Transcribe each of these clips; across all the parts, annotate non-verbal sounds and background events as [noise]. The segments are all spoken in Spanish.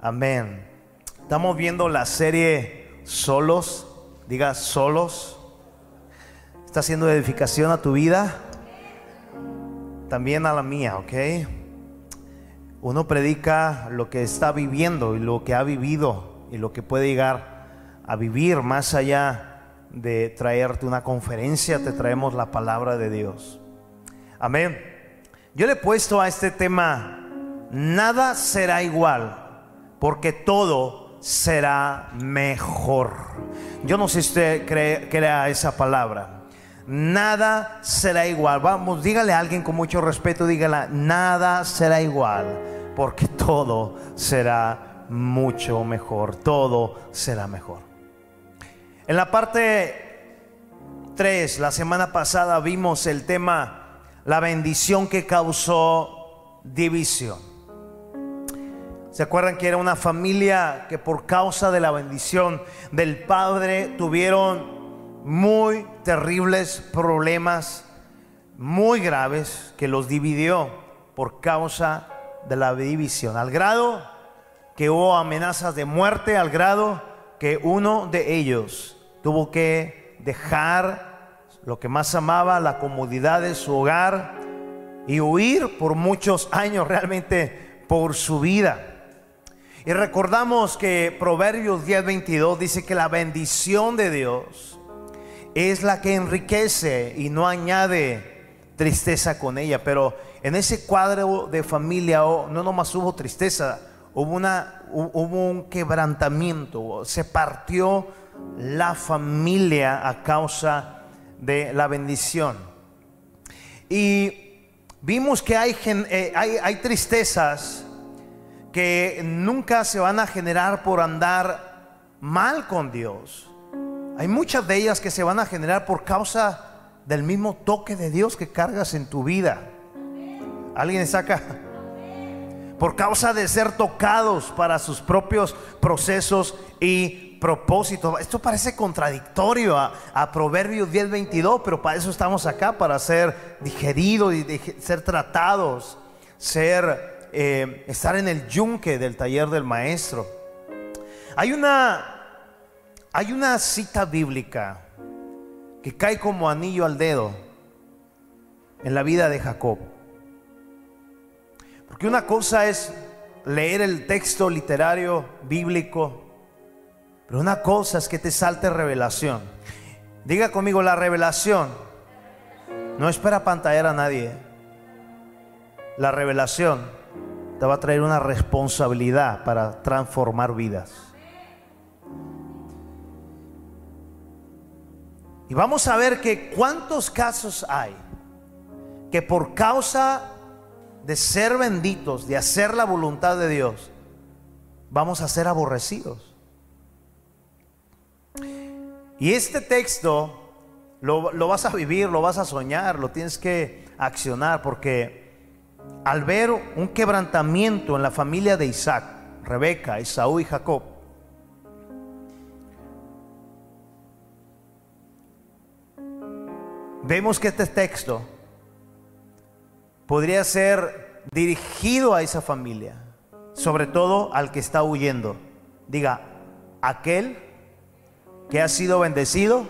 Amén. Estamos viendo la serie Solos. Diga solos. Está haciendo edificación a tu vida. También a la mía, ¿ok? Uno predica lo que está viviendo y lo que ha vivido y lo que puede llegar a vivir más allá de traerte una conferencia, te traemos la palabra de Dios. Amén. Yo le he puesto a este tema, nada será igual porque todo será mejor. Yo no sé si usted crea esa palabra. Nada será igual. Vamos, dígale a alguien con mucho respeto, dígale, nada será igual, porque todo será mucho mejor. Todo será mejor. En la parte 3, la semana pasada vimos el tema, la bendición que causó división. ¿Se acuerdan que era una familia que por causa de la bendición del Padre tuvieron muy terribles problemas, muy graves, que los dividió por causa de la división? Al grado que hubo amenazas de muerte, al grado que uno de ellos tuvo que dejar lo que más amaba, la comodidad de su hogar, y huir por muchos años realmente por su vida. Y recordamos que Proverbios 10:22 dice que la bendición de Dios es la que enriquece y no añade tristeza con ella. Pero en ese cuadro de familia oh, no nomás hubo tristeza, hubo, una, hubo un quebrantamiento, se partió la familia a causa de la bendición. Y vimos que hay, eh, hay, hay tristezas que nunca se van a generar por andar mal con Dios. Hay muchas de ellas que se van a generar por causa del mismo toque de Dios que cargas en tu vida. ¿Alguien saca? Por causa de ser tocados para sus propios procesos y propósitos. Esto parece contradictorio a, a Proverbios 10:22, pero para eso estamos acá, para ser digeridos y ser tratados, ser eh, estar en el yunque del taller del maestro. Hay una, hay una cita bíblica que cae como anillo al dedo en la vida de Jacob. Porque una cosa es leer el texto literario bíblico, pero una cosa es que te salte revelación. Diga conmigo, la revelación no espera pantallar a nadie. La revelación te va a traer una responsabilidad para transformar vidas. Y vamos a ver que cuántos casos hay que por causa de ser benditos, de hacer la voluntad de Dios, vamos a ser aborrecidos. Y este texto lo, lo, vas a vivir, lo vas a soñar, lo tienes que accionar porque al ver un quebrantamiento en la familia de Isaac, Rebeca, Esaú y Jacob, vemos que este texto podría ser dirigido a esa familia, sobre todo al que está huyendo. Diga, aquel que ha sido bendecido,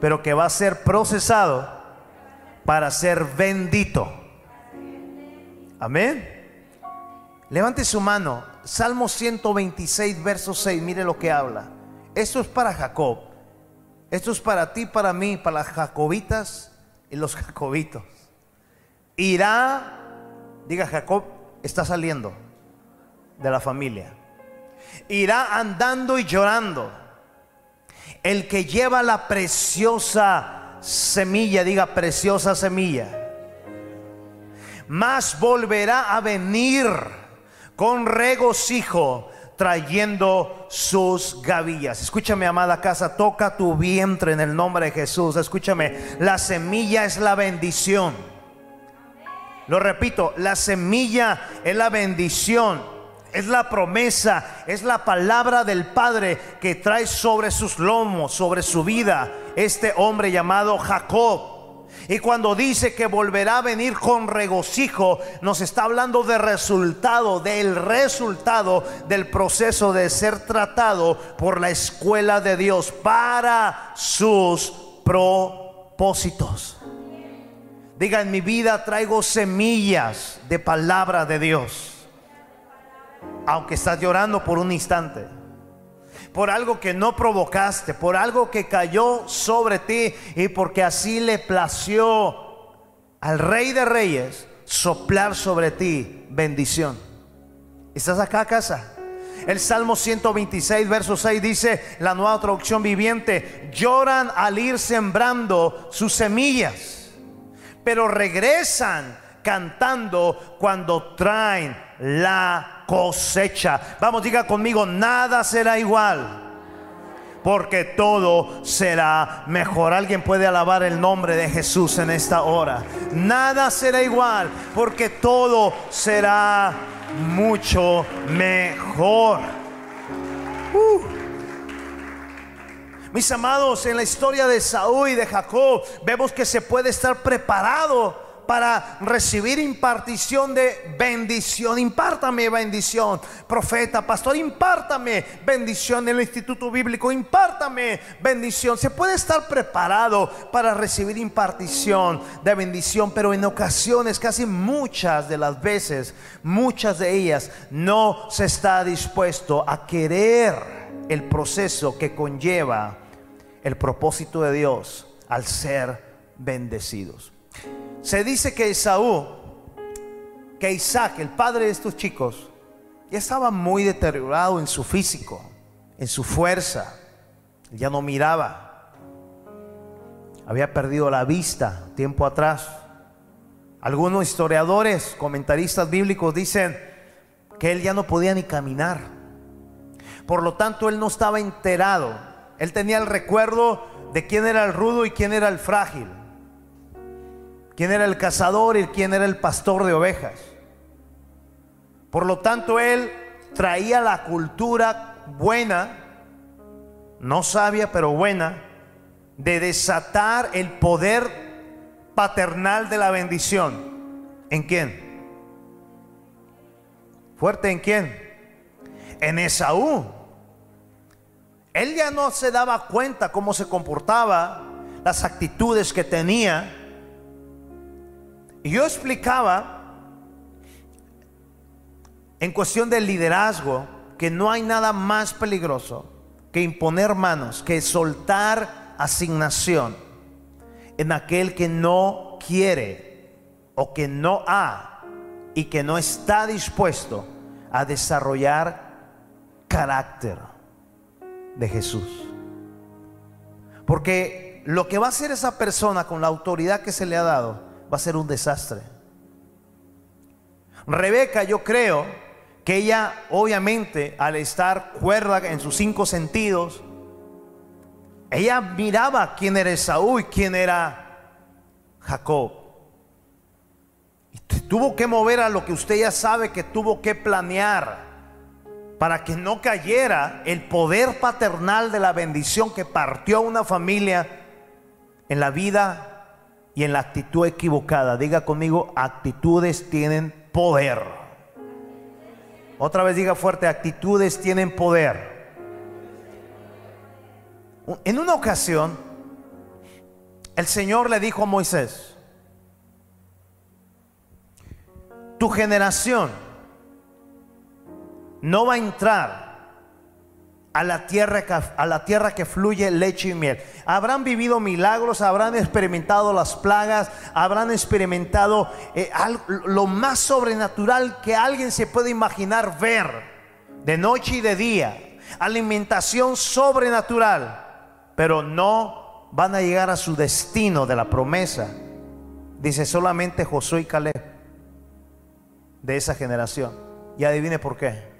pero que va a ser procesado para ser bendito. Amén. Levante su mano. Salmo 126, verso 6. Mire lo que habla. Esto es para Jacob. Esto es para ti, para mí, para las jacobitas y los jacobitos. Irá, diga Jacob, está saliendo de la familia. Irá andando y llorando. El que lleva la preciosa semilla, diga preciosa semilla mas volverá a venir con regocijo trayendo sus gavillas. Escúchame, amada casa, toca tu vientre en el nombre de Jesús. Escúchame, la semilla es la bendición. Lo repito, la semilla es la bendición. Es la promesa, es la palabra del Padre que trae sobre sus lomos, sobre su vida, este hombre llamado Jacob. Y cuando dice que volverá a venir con regocijo, nos está hablando de resultado, del resultado del proceso de ser tratado por la escuela de Dios para sus propósitos. Diga, en mi vida traigo semillas de palabra de Dios. Aunque estás llorando por un instante por algo que no provocaste, por algo que cayó sobre ti y porque así le plació al Rey de Reyes soplar sobre ti bendición. ¿Estás acá casa? El Salmo 126, verso 6 dice, la nueva traducción viviente, lloran al ir sembrando sus semillas, pero regresan cantando cuando traen la cosecha. Vamos, diga conmigo, nada será igual. Porque todo será mejor. Alguien puede alabar el nombre de Jesús en esta hora. Nada será igual. Porque todo será mucho mejor. Uh. Mis amados, en la historia de Saúl y de Jacob, vemos que se puede estar preparado para recibir impartición de bendición. Impártame bendición, profeta, pastor, impártame bendición en el Instituto Bíblico, impártame bendición. Se puede estar preparado para recibir impartición de bendición, pero en ocasiones, casi muchas de las veces, muchas de ellas, no se está dispuesto a querer el proceso que conlleva el propósito de Dios al ser bendecidos. Se dice que Esaú, que Isaac, el padre de estos chicos, ya estaba muy deteriorado en su físico, en su fuerza. Ya no miraba. Había perdido la vista tiempo atrás. Algunos historiadores, comentaristas bíblicos dicen que él ya no podía ni caminar. Por lo tanto, él no estaba enterado. Él tenía el recuerdo de quién era el rudo y quién era el frágil quién era el cazador y quién era el pastor de ovejas. Por lo tanto, él traía la cultura buena, no sabia, pero buena, de desatar el poder paternal de la bendición. ¿En quién? Fuerte en quién? En Esaú. Él ya no se daba cuenta cómo se comportaba, las actitudes que tenía yo explicaba en cuestión del liderazgo que no hay nada más peligroso que imponer manos, que soltar asignación en aquel que no quiere o que no ha y que no está dispuesto a desarrollar carácter de Jesús. Porque lo que va a hacer esa persona con la autoridad que se le ha dado va a ser un desastre. Rebeca, yo creo que ella, obviamente, al estar cuerda en sus cinco sentidos, ella miraba quién era Esaú y quién era Jacob. Y tuvo que mover a lo que usted ya sabe que tuvo que planear para que no cayera el poder paternal de la bendición que partió una familia en la vida y en la actitud equivocada. Diga conmigo, actitudes tienen poder. Otra vez diga fuerte, actitudes tienen poder. En una ocasión, el Señor le dijo a Moisés, tu generación no va a entrar a la tierra, a la tierra que fluye leche y miel. Habrán vivido milagros, habrán experimentado las plagas, habrán experimentado eh, lo más sobrenatural que alguien se puede imaginar ver de noche y de día. Alimentación sobrenatural, pero no van a llegar a su destino de la promesa. Dice solamente Josué y Caleb de esa generación. Y adivine por qué.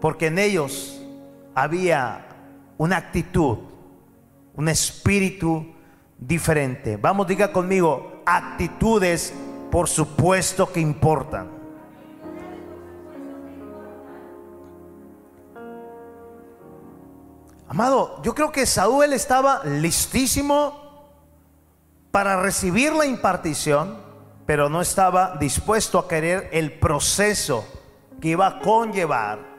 Porque en ellos había una actitud, un espíritu diferente. Vamos, diga conmigo, actitudes por supuesto que importan. Amado, yo creo que Saúl estaba listísimo para recibir la impartición, pero no estaba dispuesto a querer el proceso que iba a conllevar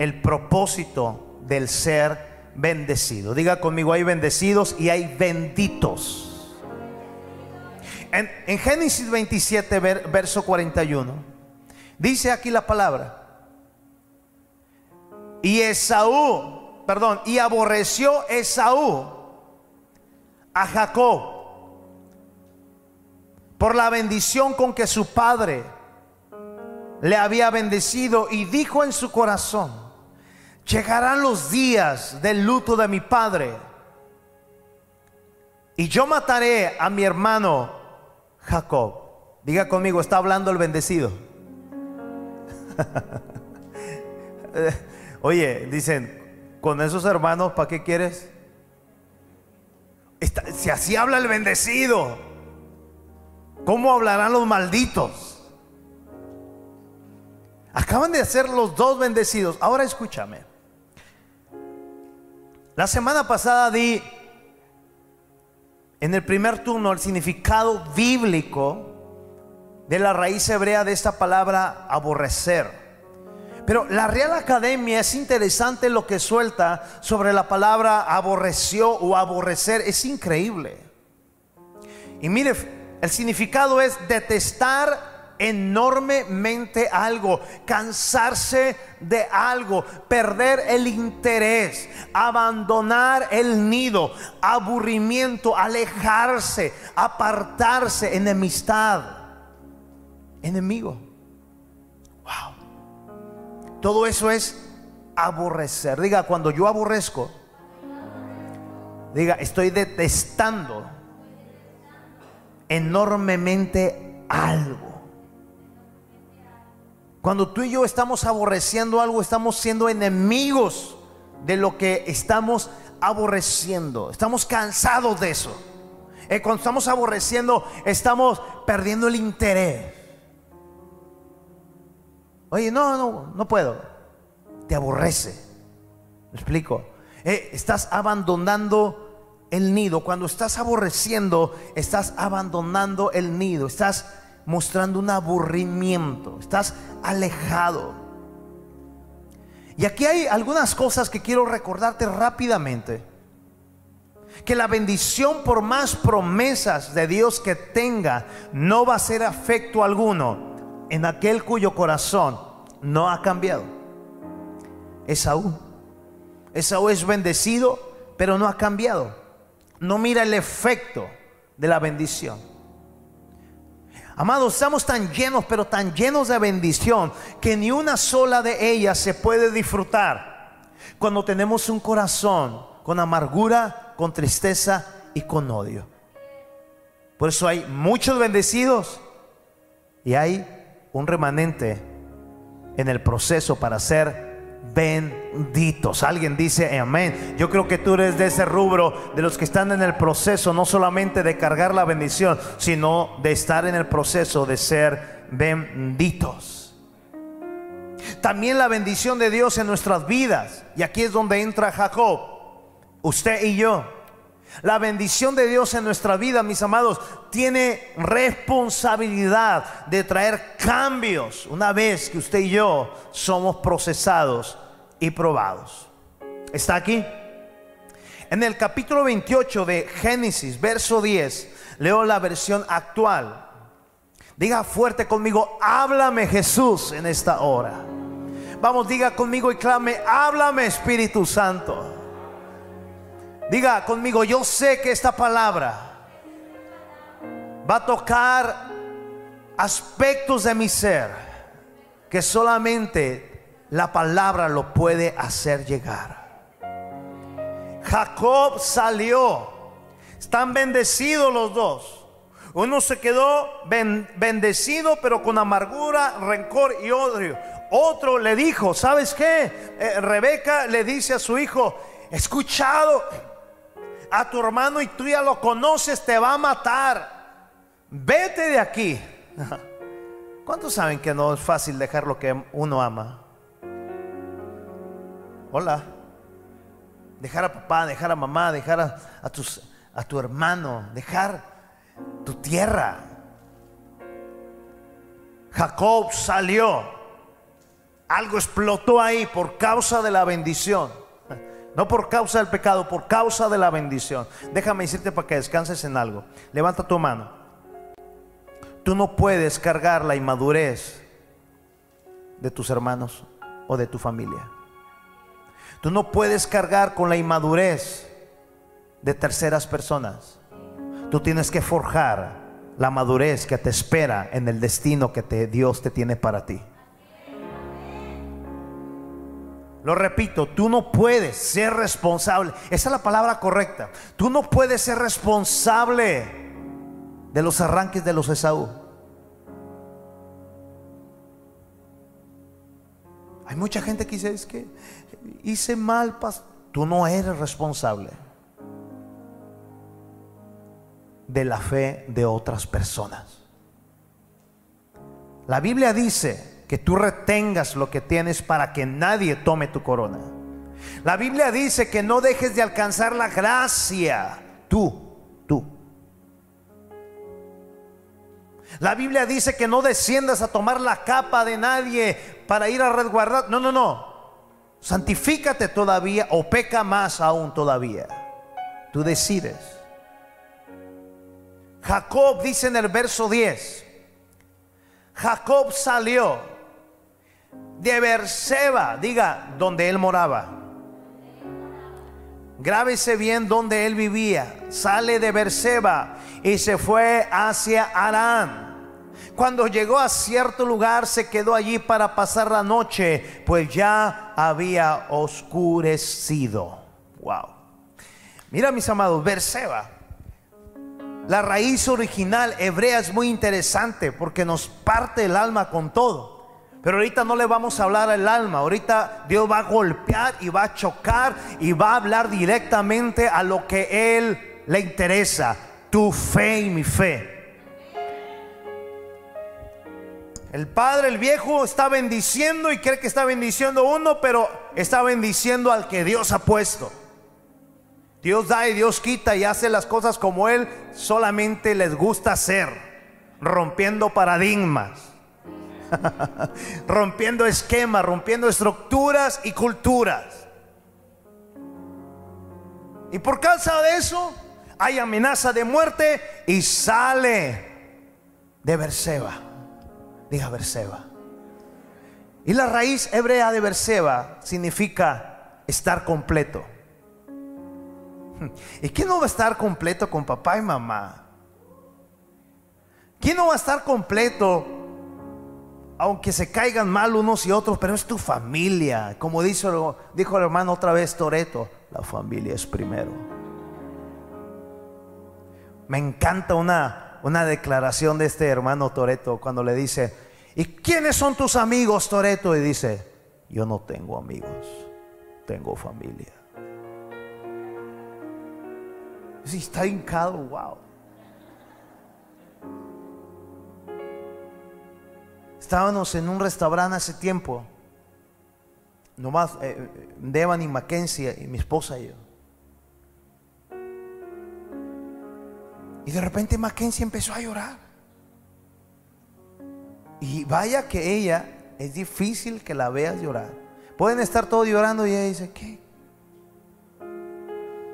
el propósito del ser bendecido. Diga conmigo, hay bendecidos y hay benditos. En, Génesis 27, verso 41, dice aquí la palabra. Y Esaú, perdón, y aborreció Esaú a Jacob por la bendición con que su padre le había bendecido y dijo en su corazón, llegarán los días del luto de mi padre y yo mataré a mi hermano Jacob. Diga conmigo, está hablando el bendecido. [laughs] Oye, dicen, con esos hermanos, ¿para qué quieres? si así habla el bendecido. ¿Cómo hablarán los malditos? Acaban de ser los dos bendecidos. Ahora escúchame. La semana pasada di en el primer turno el significado bíblico de la raíz hebrea de esta palabra aborrecer. Pero la Real Academia es interesante lo que suelta sobre la palabra aborreció o aborrecer. Es increíble. Y mire, el significado es detestar enormemente algo, cansarse de algo, perder el interés, abandonar el nido, aburrimiento, alejarse, apartarse, enemistad, enemigo. Wow. Todo eso es aborrecer. Diga, cuando yo aborrezco, diga, estoy detestando enormemente algo. Cuando tú y yo estamos aborreciendo algo, estamos siendo enemigos de lo que estamos aborreciendo. Estamos cansados de eso. Eh, cuando estamos aborreciendo, estamos perdiendo el interés. Oye, no, no, no puedo. Te aborrece. ¿Me explico? Eh, estás abandonando el nido, cuando estás aborreciendo, estás abandonando el nido, estás mostrando un aburrimiento, estás alejado. Y aquí hay algunas cosas que quiero recordarte rápidamente. Que la bendición, por más promesas de Dios que tenga, no va a ser afecto alguno en aquel cuyo corazón no ha cambiado. Esaú. Esaú es bendecido, pero no ha cambiado no mira el efecto de la bendición. Amados, estamos tan llenos, pero tan llenos de bendición, que ni una sola de ellas se puede disfrutar cuando tenemos un corazón con amargura, con tristeza y con odio. Por eso hay muchos bendecidos y hay un remanente en el proceso para ser benditos. Alguien dice amén. Yo creo que tú eres de ese rubro de los que están en el proceso no solamente de cargar la bendición, sino de estar en el proceso de ser benditos. También la bendición de Dios en nuestras vidas. Y aquí es donde entra Jacob, usted y yo. La bendición de Dios en nuestra vida, mis amados, tiene responsabilidad de traer cambios una vez que usted y yo somos procesados y probados. ¿Está aquí? En el capítulo 28 de Génesis, verso 10, leo la versión actual. Diga fuerte conmigo, háblame Jesús en esta hora. Vamos, diga conmigo y clame, háblame Espíritu Santo. Diga conmigo, yo sé que esta palabra va a tocar aspectos de mi ser que solamente la palabra lo puede hacer llegar. Jacob salió, están bendecidos los dos. Uno se quedó bendecido, pero con amargura, rencor y odio. Otro le dijo, ¿sabes qué? Eh, Rebeca le dice a su hijo, escuchado a tu hermano y tú ya lo conoces, te va a matar. Vete de aquí. [laughs] ¿Cuántos saben que no es fácil dejar lo que uno ama? Hola. Dejar a papá, dejar a mamá, dejar a, a tu hermano, dejar tu tierra. Jacob salió. Algo explotó ahí por causa de la bendición. No por causa del pecado, por causa de la bendición. Déjame decirte para que descanses en algo. Levanta tu mano. Tú no puedes cargar la inmadurez de tus hermanos o de tu familia. Tú no puedes cargar con la inmadurez de terceras personas. Tú tienes que forjar la madurez que te espera en el destino que Dios te tiene para ti. Lo repito, tú no puedes ser responsable. Esa es la palabra correcta. Tú no puedes ser responsable de los arranques de los Esaú. Hay mucha gente que dice, es que hice mal, tú no eres responsable de la fe de otras personas. La Biblia dice que tú retengas lo que tienes para que nadie tome tu corona. La Biblia dice que no dejes de alcanzar la gracia, tú, tú. La Biblia dice que no desciendas a tomar la capa de nadie para ir a resguardar. No, no, no santifícate todavía o peca más aún todavía. Tú decides. Jacob dice en el verso 10, Jacob salió de Berseba, diga, donde él moraba. Grábese bien donde él vivía. Sale de Berseba y se fue hacia Arán. Cuando llegó a cierto lugar se quedó allí para pasar la noche, pues ya había oscurecido. Wow. Mira mis amados, Berseba. La raíz original hebrea es muy interesante porque nos parte el alma con todo. Pero ahorita no le vamos a hablar al alma. Ahorita Dios va a golpear y va a chocar y va a hablar directamente a lo que Él le interesa. Tu fe y mi fe. El padre, el viejo, está bendiciendo y cree que está bendiciendo uno, pero está bendiciendo al que Dios ha puesto. Dios da y Dios quita y hace las cosas como Él solamente les gusta hacer, rompiendo paradigmas, [laughs] rompiendo esquemas, rompiendo estructuras y culturas. Y por causa de eso hay amenaza de muerte y sale de Berseba. Diga Berseba. Y la raíz hebrea de Berseba significa estar completo. [laughs] ¿Y quién no va a estar completo con papá y mamá? ¿Quién no va a estar completo aunque se caigan mal unos y otros, pero es tu familia? Como dijo, dijo el hermano otra vez Toreto, la familia es primero. Me encanta una una declaración de este hermano Toreto cuando le dice, ¿y quiénes son tus amigos, Toreto? Y dice, yo no tengo amigos, tengo familia. Si está hincado, wow. Estábamos en un restaurante hace tiempo, nomás eh, Devan y Mackenzie y mi esposa y yo. Y de repente Mackenzie empezó a llorar. Y vaya que ella, es difícil que la veas llorar. Pueden estar todos llorando y ella dice, ¿qué?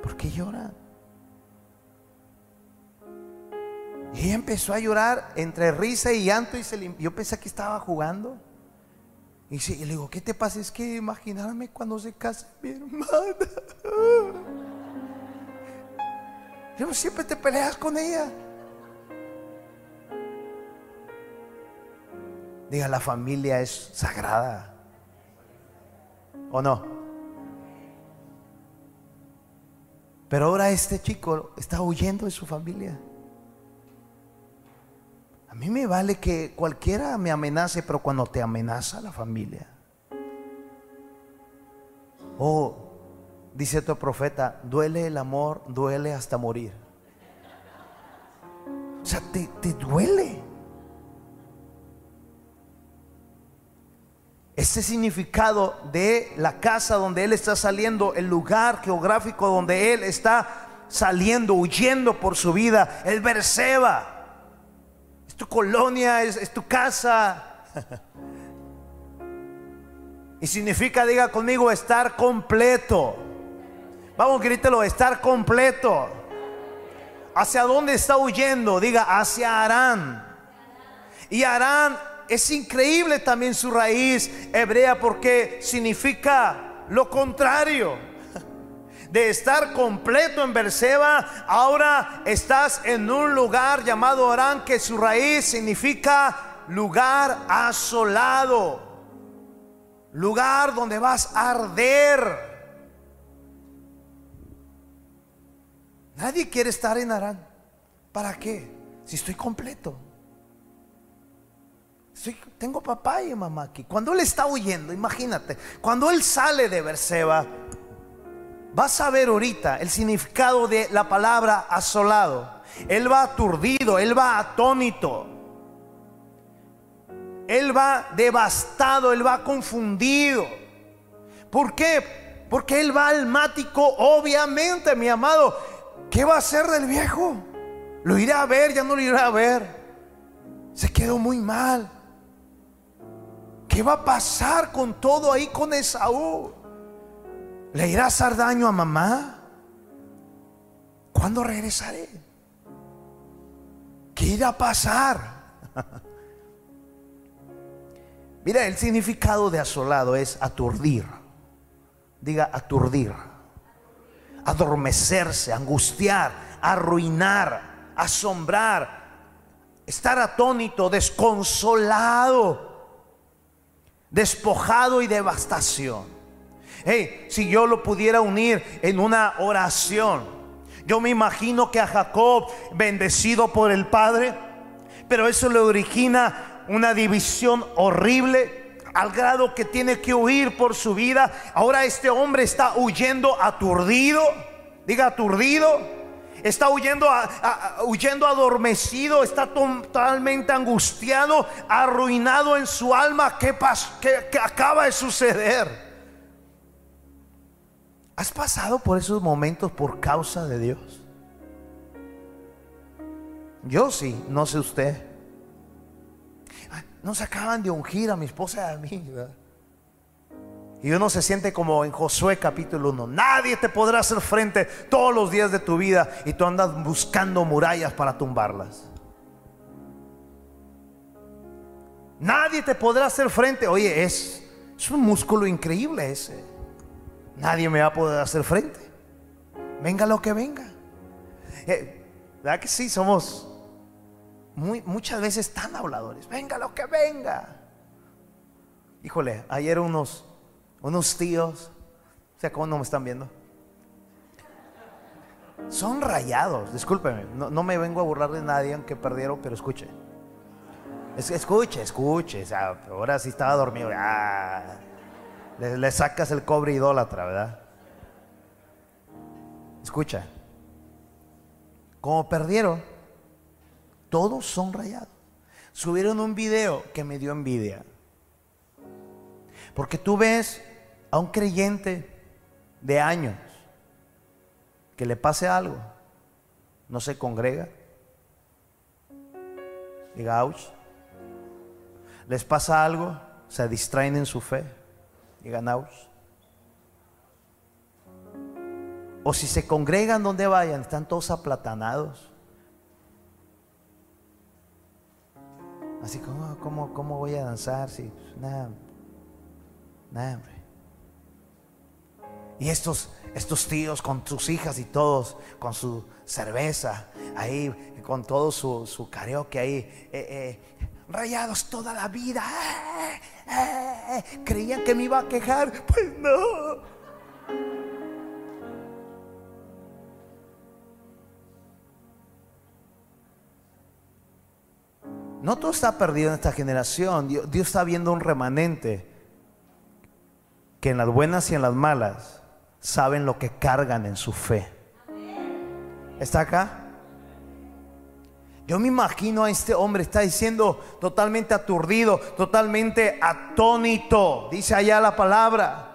¿Por qué lloran? Y empezó a llorar entre risa y llanto y se yo pensé que estaba jugando. Y, le digo, ¿qué te pasa? Es que imaginarme cuando se casa mi hermana. [laughs] Yo siempre te peleas con ella. Diga, la familia es sagrada. ¿O no? Pero ahora este chico está huyendo de su familia. Mí me vale que cualquiera me amenace, pero cuando te amenaza la familia. Oh, dice tu profeta, duele el amor, duele hasta morir. O sea, te, te duele. Ese significado de la casa donde él está saliendo, el lugar geográfico donde él está saliendo, huyendo por su vida, el Berseba. Tu colonia, es, tu casa. [laughs] y significa, diga conmigo, estar completo. Vamos, grítelo, estar completo. ¿Hacia dónde está huyendo? Diga, hacia Arán. Y Arán es increíble también su raíz hebrea porque significa lo contrario. De estar completo en Berseba, ahora estás en un lugar llamado Arán que su raíz significa lugar asolado. Lugar donde vas a arder. Nadie quiere estar en Arán. ¿Para qué? Si estoy completo tengo papá y mamá aquí. Cuando él está huyendo, imagínate, cuando él sale de Berseba, vas a ver ahorita el significado de la palabra asolado. Él va aturdido, él va atónito. Él va devastado, él va confundido. ¿Por qué? Porque él va almático, obviamente, mi amado. ¿Qué va a hacer del viejo? Lo irá a ver, ya no lo irá a ver. Se quedó muy mal. ¿Qué va a pasar con todo ahí con Esaú? ¿Le irá a hacer daño a mamá? ¿Cuándo regresaré? ¿Qué irá a pasar? [laughs] Mira, el significado de asolado es aturdir. Diga aturdir. Adormecerse, angustiar, arruinar, asombrar, estar atónito, desconsolado despojado y devastación. Hey, si yo lo pudiera unir en una oración, yo me imagino que a Jacob, bendecido por el Padre, pero eso le origina una división horrible al grado que tiene que huir por su vida. Ahora este hombre está huyendo aturdido, diga aturdido está huyendo, huyendo adormecido, está totalmente angustiado, arruinado en su alma. ¿Qué, ¿Qué acaba de suceder? ¿Has pasado por esos momentos por causa de Dios? Yo sí, no sé usted. Nos acaban de ungir a mi esposa y a mí. Y uno se siente como en Josué capítulo 1. Nadie te podrá hacer frente todos los días de tu vida y tú andas buscando murallas para tumbarlas. Nadie te podrá hacer frente. Oye, es, es un músculo increíble ese. Nadie me va a poder hacer frente. Venga lo que venga. Eh, ¿Verdad que sí? Somos muy, muchas veces tan habladores. Venga lo que venga. Híjole, ayer unos unos tíos, o sea, ¿cómo no me están viendo? Son rayados, discúlpeme, no, me vengo a burlar de nadie aunque perdieron, pero escuche. escuche, escuche, o sea, ahora sí estaba dormido, le, sacas el cobre idólatra, ¿verdad? Escucha, como perdieron, todos son rayados. Subieron un video que me dio envidia. Porque tú ves a un creyente de años que le pase algo, no se congrega. Diga, ouch. Les pasa algo, se distraen en su fe. Digan, ouch. O si se congregan donde vayan, están todos aplatanados. Así como, ¿cómo, cómo voy a danzar? Si, pues, nada, y estos, estos tíos con sus hijas y todos, con su cerveza, ahí, con todo su, su karaoke ahí, eh, eh, rayados toda la vida. Eh, creían que me iba a quejar, pues no. no todo está perdido en esta generación. Dios, Dios está viendo un remanente que en las buenas y en las malas saben lo que cargan en su fe. ¿Está acá? Yo me imagino a este hombre, está diciendo totalmente aturdido, totalmente atónito, dice allá la palabra.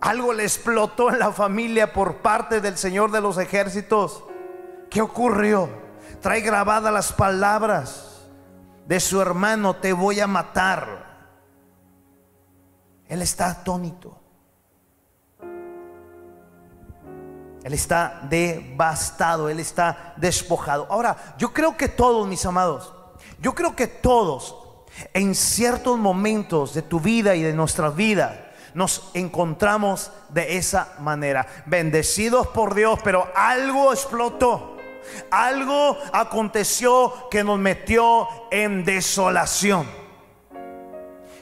Algo le explotó en la familia por parte del Señor de los ejércitos. ¿Qué ocurrió? Trae grabadas las palabras de su hermano, te voy a matar. Él está atónito. Él está devastado, él está despojado. Ahora, yo creo que todos, mis amados, yo creo que todos, en ciertos momentos de tu vida y de nuestra vida, nos encontramos de esa manera, bendecidos por Dios, pero algo explotó. Algo aconteció que nos metió en desolación.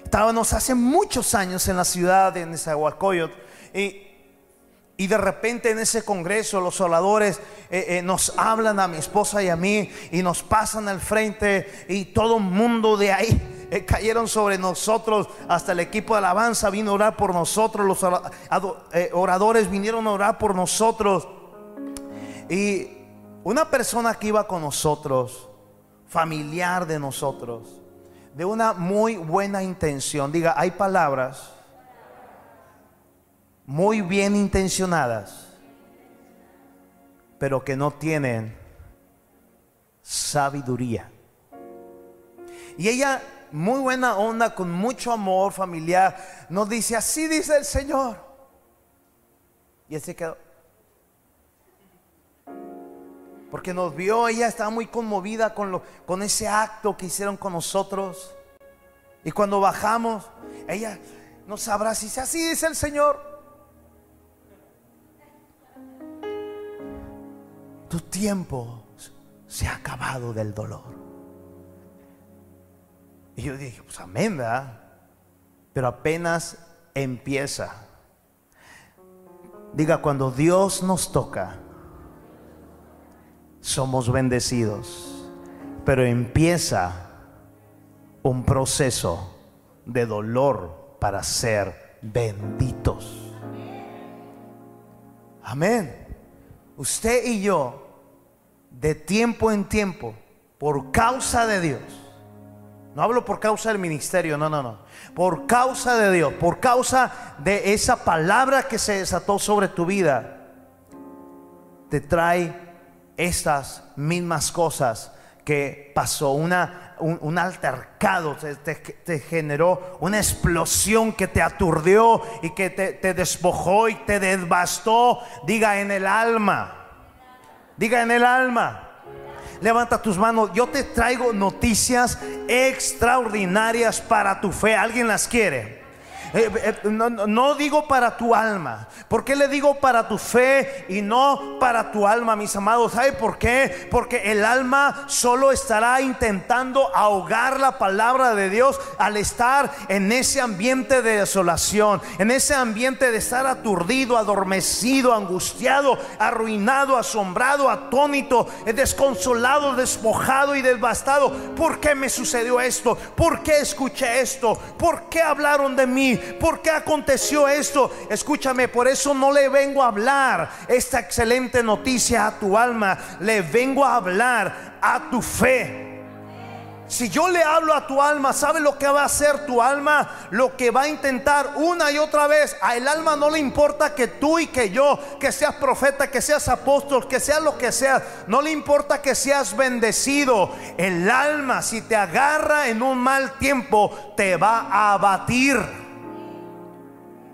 Estábamos hace muchos años en la ciudad de Nezahualcóyotl y y de repente en ese congreso los oradores eh, eh, nos hablan a mi esposa y a mí y nos pasan al frente y todo el mundo de ahí [laughs] eh, cayeron sobre nosotros. Hasta el equipo de alabanza vino a orar por nosotros. Los oradores vinieron a orar por nosotros. Y una persona que iba con nosotros, familiar de nosotros, de una muy buena intención, diga, hay palabras muy bien intencionadas, pero que no tienen sabiduría. Y ella, muy buena onda, con mucho amor familiar, nos dice, así dice el Señor. Y así quedó. Porque nos vio, ella estaba muy conmovida con, lo, con ese acto que hicieron con nosotros. Y cuando bajamos, ella no sabrá si así dice el Señor. Tu tiempo se ha acabado del dolor. Y yo dije, pues amén. Pero apenas empieza. Diga, cuando Dios nos toca, somos bendecidos. Pero empieza un proceso de dolor para ser benditos. Amén usted y yo, de tiempo en tiempo, por causa de Dios, no hablo por causa del ministerio, no, no, no. Por causa de Dios, por causa de esa palabra que se desató sobre tu vida, te trae estas mismas cosas que pasó, una, un, altercado, te, generó una explosión que te aturdió y que te, te despojó y te devastó, diga en el alma, diga en el alma. Levanta tus manos, yo te traigo noticias extraordinarias para tu fe. ¿Alguien las quiere? Eh, eh, no, digo para tu alma. ¿Por qué le digo para tu fe y no para tu alma, mis amados? ¿Sabe por qué? Porque el alma solo estará intentando ahogar la palabra de Dios al estar en ese ambiente de desolación, en ese ambiente de estar aturdido, adormecido, angustiado, arruinado, asombrado, atónito, desconsolado, despojado y devastado. ¿Por qué me sucedió esto? ¿Por qué escuché esto? ¿Por qué hablaron de mí? ¿Por qué aconteció esto? Escúchame, por eso no le vengo a hablar esta excelente noticia a tu alma, le vengo a hablar a tu fe. Si yo le hablo a tu alma, ¿sabe lo que va a hacer tu alma? Lo que va a intentar una y otra vez. A el alma no le importa que tú y que yo, que seas profeta, que seas apóstol, que seas lo que seas. No le importa que seas bendecido. El alma, si te agarra en un mal tiempo, te va a abatir.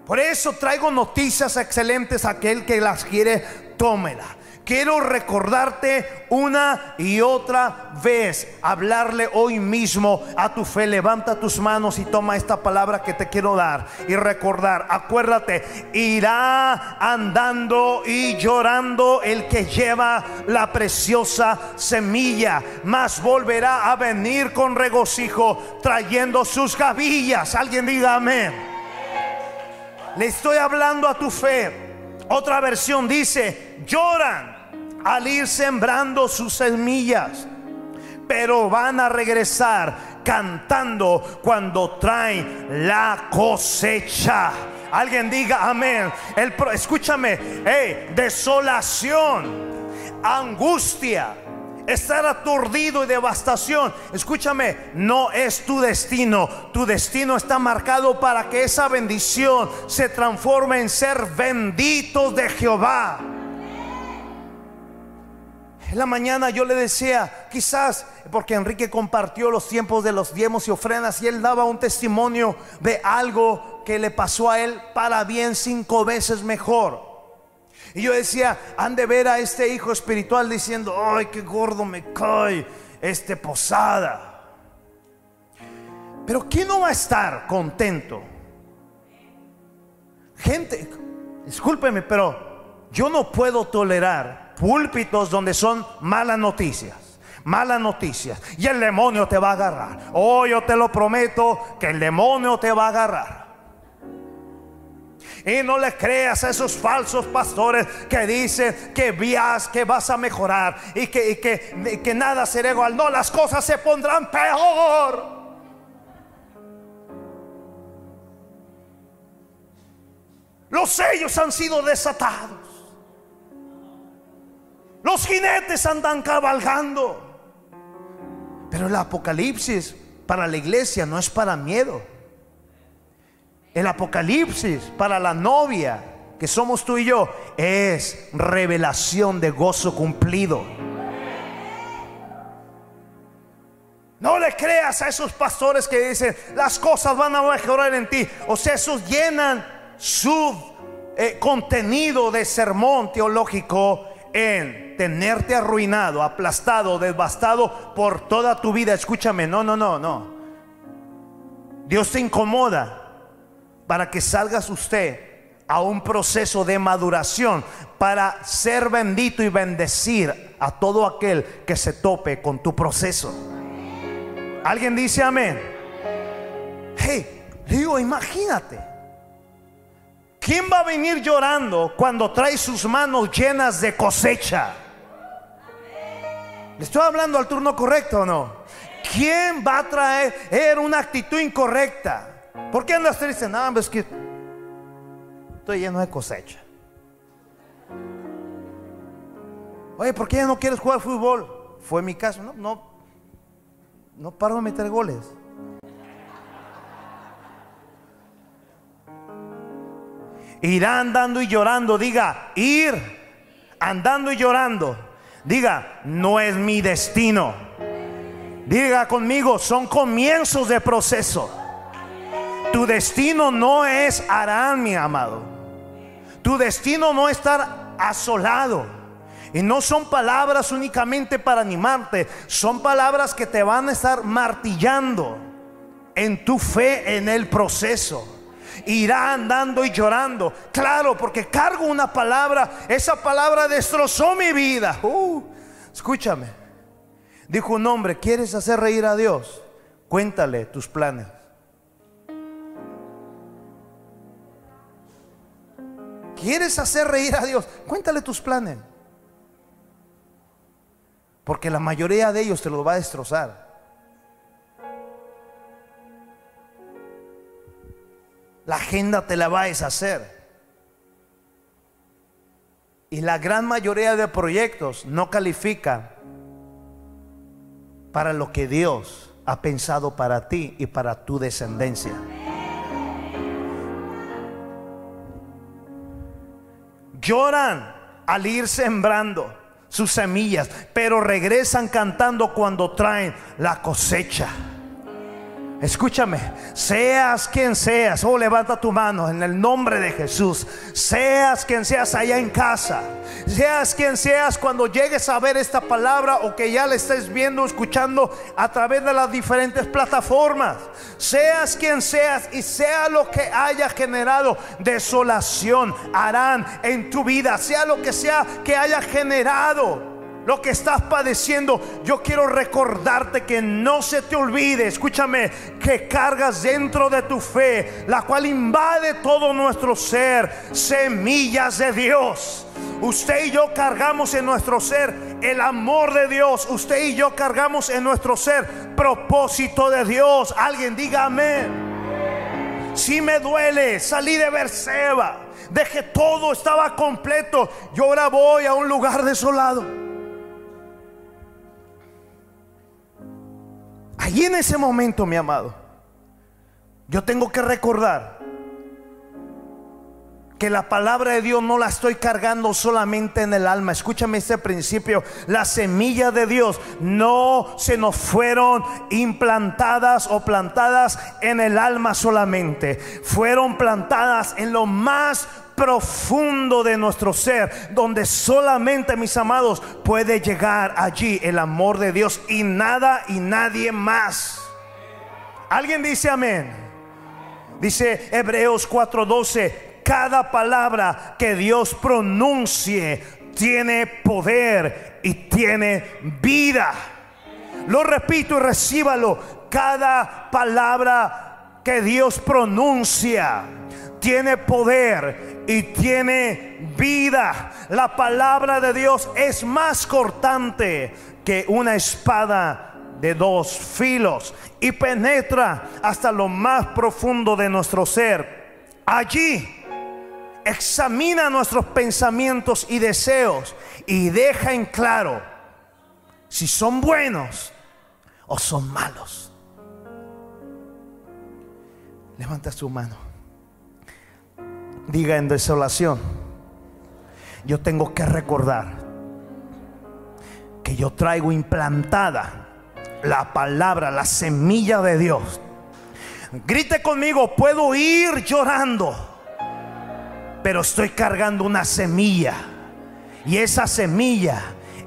Por eso traigo noticias excelentes. Aquel que las quiere, tómela. Quiero recordarte una y otra vez, hablarle hoy mismo a tu fe. Levanta tus manos y toma esta palabra que te quiero dar y recordar. Acuérdate, irá andando y llorando el que lleva la preciosa semilla, mas volverá a venir con regocijo trayendo sus gavillas. Alguien diga amén. Le estoy hablando a tu fe. Otra versión dice, lloran al ir sembrando sus semillas. pero van a regresar cantando cuando traen la cosecha. Alguien diga amén. El, escúchame, hey, desolación, angustia, estar aturdido y devastación. Escúchame, no es tu destino. Tu destino está marcado para que esa bendición se transforme en ser benditos de Jehová. En la mañana yo le decía, quizás porque Enrique compartió los tiempos de los diezmos y ofrendas y él daba un testimonio de algo que le pasó a él para bien cinco veces mejor. Y yo decía, han de ver a este hijo espiritual diciendo, ay, qué gordo me cae este posada. Pero ¿quién no va a estar contento? Gente, discúlpeme, pero yo no puedo tolerar púlpitos donde son malas noticias. Malas noticias. Y el demonio te va a agarrar. Oh, yo te lo prometo que el demonio te va a agarrar. Y no le creas a esos falsos pastores que dicen que vías, que vas a mejorar y que, que, que nada será igual. No, las cosas se pondrán peor. Los sellos han sido desatados. Los jinetes andan cabalgando. Pero el apocalipsis para la iglesia no es para miedo. El apocalipsis para la novia, que somos tú y yo, es revelación de gozo cumplido. No le creas a esos pastores que dicen las cosas van a mejorar en ti. O sea, esos llenan su eh, contenido de sermón teológico en tenerte arruinado, aplastado, devastado por toda tu vida. Escúchame, no, no, no, no. Dios te incomoda para que salgas usted a un proceso de maduración para ser bendito y bendecir a todo aquel que se tope con tu proceso. ¿Alguien dice amén? Hey, digo, imagínate. ¿Quién va a venir llorando cuando trae sus manos llenas de cosecha? ¿Le estoy hablando al turno correcto o no? ¿Quién va a traer una actitud incorrecta? ¿Por qué andas triste? No, es que estoy lleno de cosecha. Oye, ¿por qué ya no quieres jugar fútbol? Fue mi caso. No, no, no paro de meter goles. irá andando y llorando. Diga, ir andando y llorando. Diga, no es mi destino. Diga conmigo, son comienzos de proceso. Tu destino no es Arán, mi amado. Tu destino no es estar asolado. Y no son palabras únicamente para animarte, son palabras que te van a estar martillando en tu fe en el proceso irá andando y llorando. Claro, porque cargo una palabra. Esa palabra destrozó mi vida. Uh, escúchame. Dijo un hombre, ¿quieres hacer reír a Dios? Cuéntale tus planes. ¿Quieres hacer reír a Dios? Cuéntale tus planes. Porque la mayoría de ellos te lo va a destrozar. la agenda te la va a deshacer. Y la gran mayoría de proyectos no califican para lo que Dios ha pensado para ti y para tu descendencia. Lloran al ir sembrando sus semillas, pero regresan cantando cuando traen la cosecha. Escúchame, seas quien seas, oh levanta tu mano en el nombre de Jesús. Seas quien seas allá en casa, seas quien seas cuando llegues a ver esta palabra o que ya la estés viendo, escuchando a través de las diferentes plataformas. Seas quien seas y sea lo que haya generado desolación, harán en tu vida, sea lo que sea que haya generado lo que estás padeciendo, yo quiero recordarte que no se te olvide, escúchame, que cargas dentro de tu fe, la cual invade todo nuestro ser, semillas de Dios. Usted y yo cargamos en nuestro ser el amor de Dios. Usted y yo cargamos en nuestro ser propósito de Dios. Alguien diga amén. Si me duele, salí de Berseba, dejé todo, estaba completo. Yo ahora voy a un lugar desolado. Allí en ese momento, mi amado, yo tengo que recordar que la palabra de Dios no la estoy cargando solamente en el alma. Escúchame este principio. Las semillas de Dios no se nos fueron implantadas o plantadas en el alma solamente. Fueron plantadas en lo más profundo de nuestro ser, donde solamente, mis amados, puede llegar allí el amor de Dios y nada y nadie más. ¿Alguien dice amén? Dice Hebreos 4:12 cada palabra que Dios pronuncie tiene poder y tiene vida. Lo repito y recíbalo. Cada palabra que Dios pronuncia tiene poder y tiene vida. La palabra de Dios es más cortante que una espada de dos filos y penetra hasta lo más profundo de nuestro ser. Allí examina nuestros pensamientos y deseos y deja en claro si son buenos o son malos. Levanta su mano. Diga en desolación, yo tengo que recordar que yo traigo implantada la palabra, la semilla de Dios. Grite conmigo, puedo ir llorando pero estoy cargando una semilla. Y esa semilla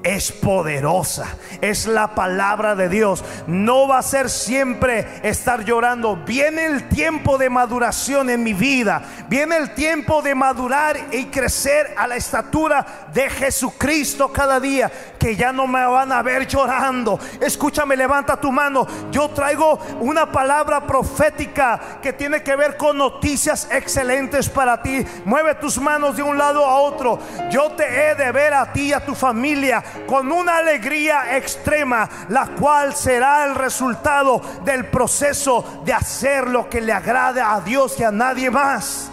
es poderosa, es la palabra de Dios. No va a ser siempre estar llorando. Viene el tiempo de maduración en mi vida. Viene el tiempo de madurar y crecer a la estatura de Jesucristo cada día. Que ya no me van a ver llorando. Escúchame, levanta tu mano. Yo traigo una palabra profética que tiene que ver con noticias excelentes para ti. Mueve tus manos de un lado a otro. Yo te he de ver a ti y a tu familia con una alegría extrema, la cual será el resultado del proceso de hacer lo que le agrade a Dios y a nadie más.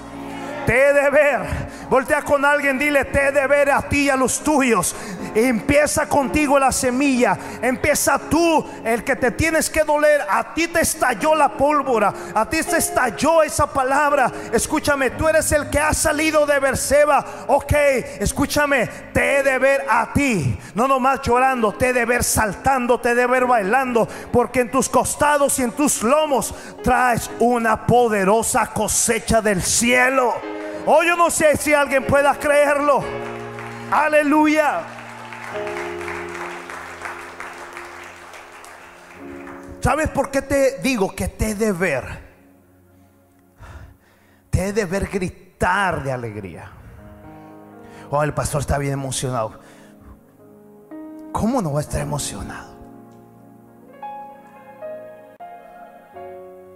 Te he de ver. Voltea con alguien, dile, te de ver a ti y a los tuyos. Empieza contigo la semilla. Empieza tú, el que te tienes que doler. A ti te estalló la pólvora. A ti te estalló esa palabra. Escúchame, tú eres el que ha salido de Berseba. Ok, escúchame, te he de ver a ti. No nomás llorando, te he de ver saltando, te he de ver bailando. Porque en tus costados y en tus lomos traes una poderosa cosecha del cielo. Oh, yo no sé si alguien pueda creerlo. Aleluya. ¿Sabes por qué te digo que te he ver? Te he ver gritar de alegría. Oh, el pastor está bien emocionado. ¿Cómo no va a estar emocionado?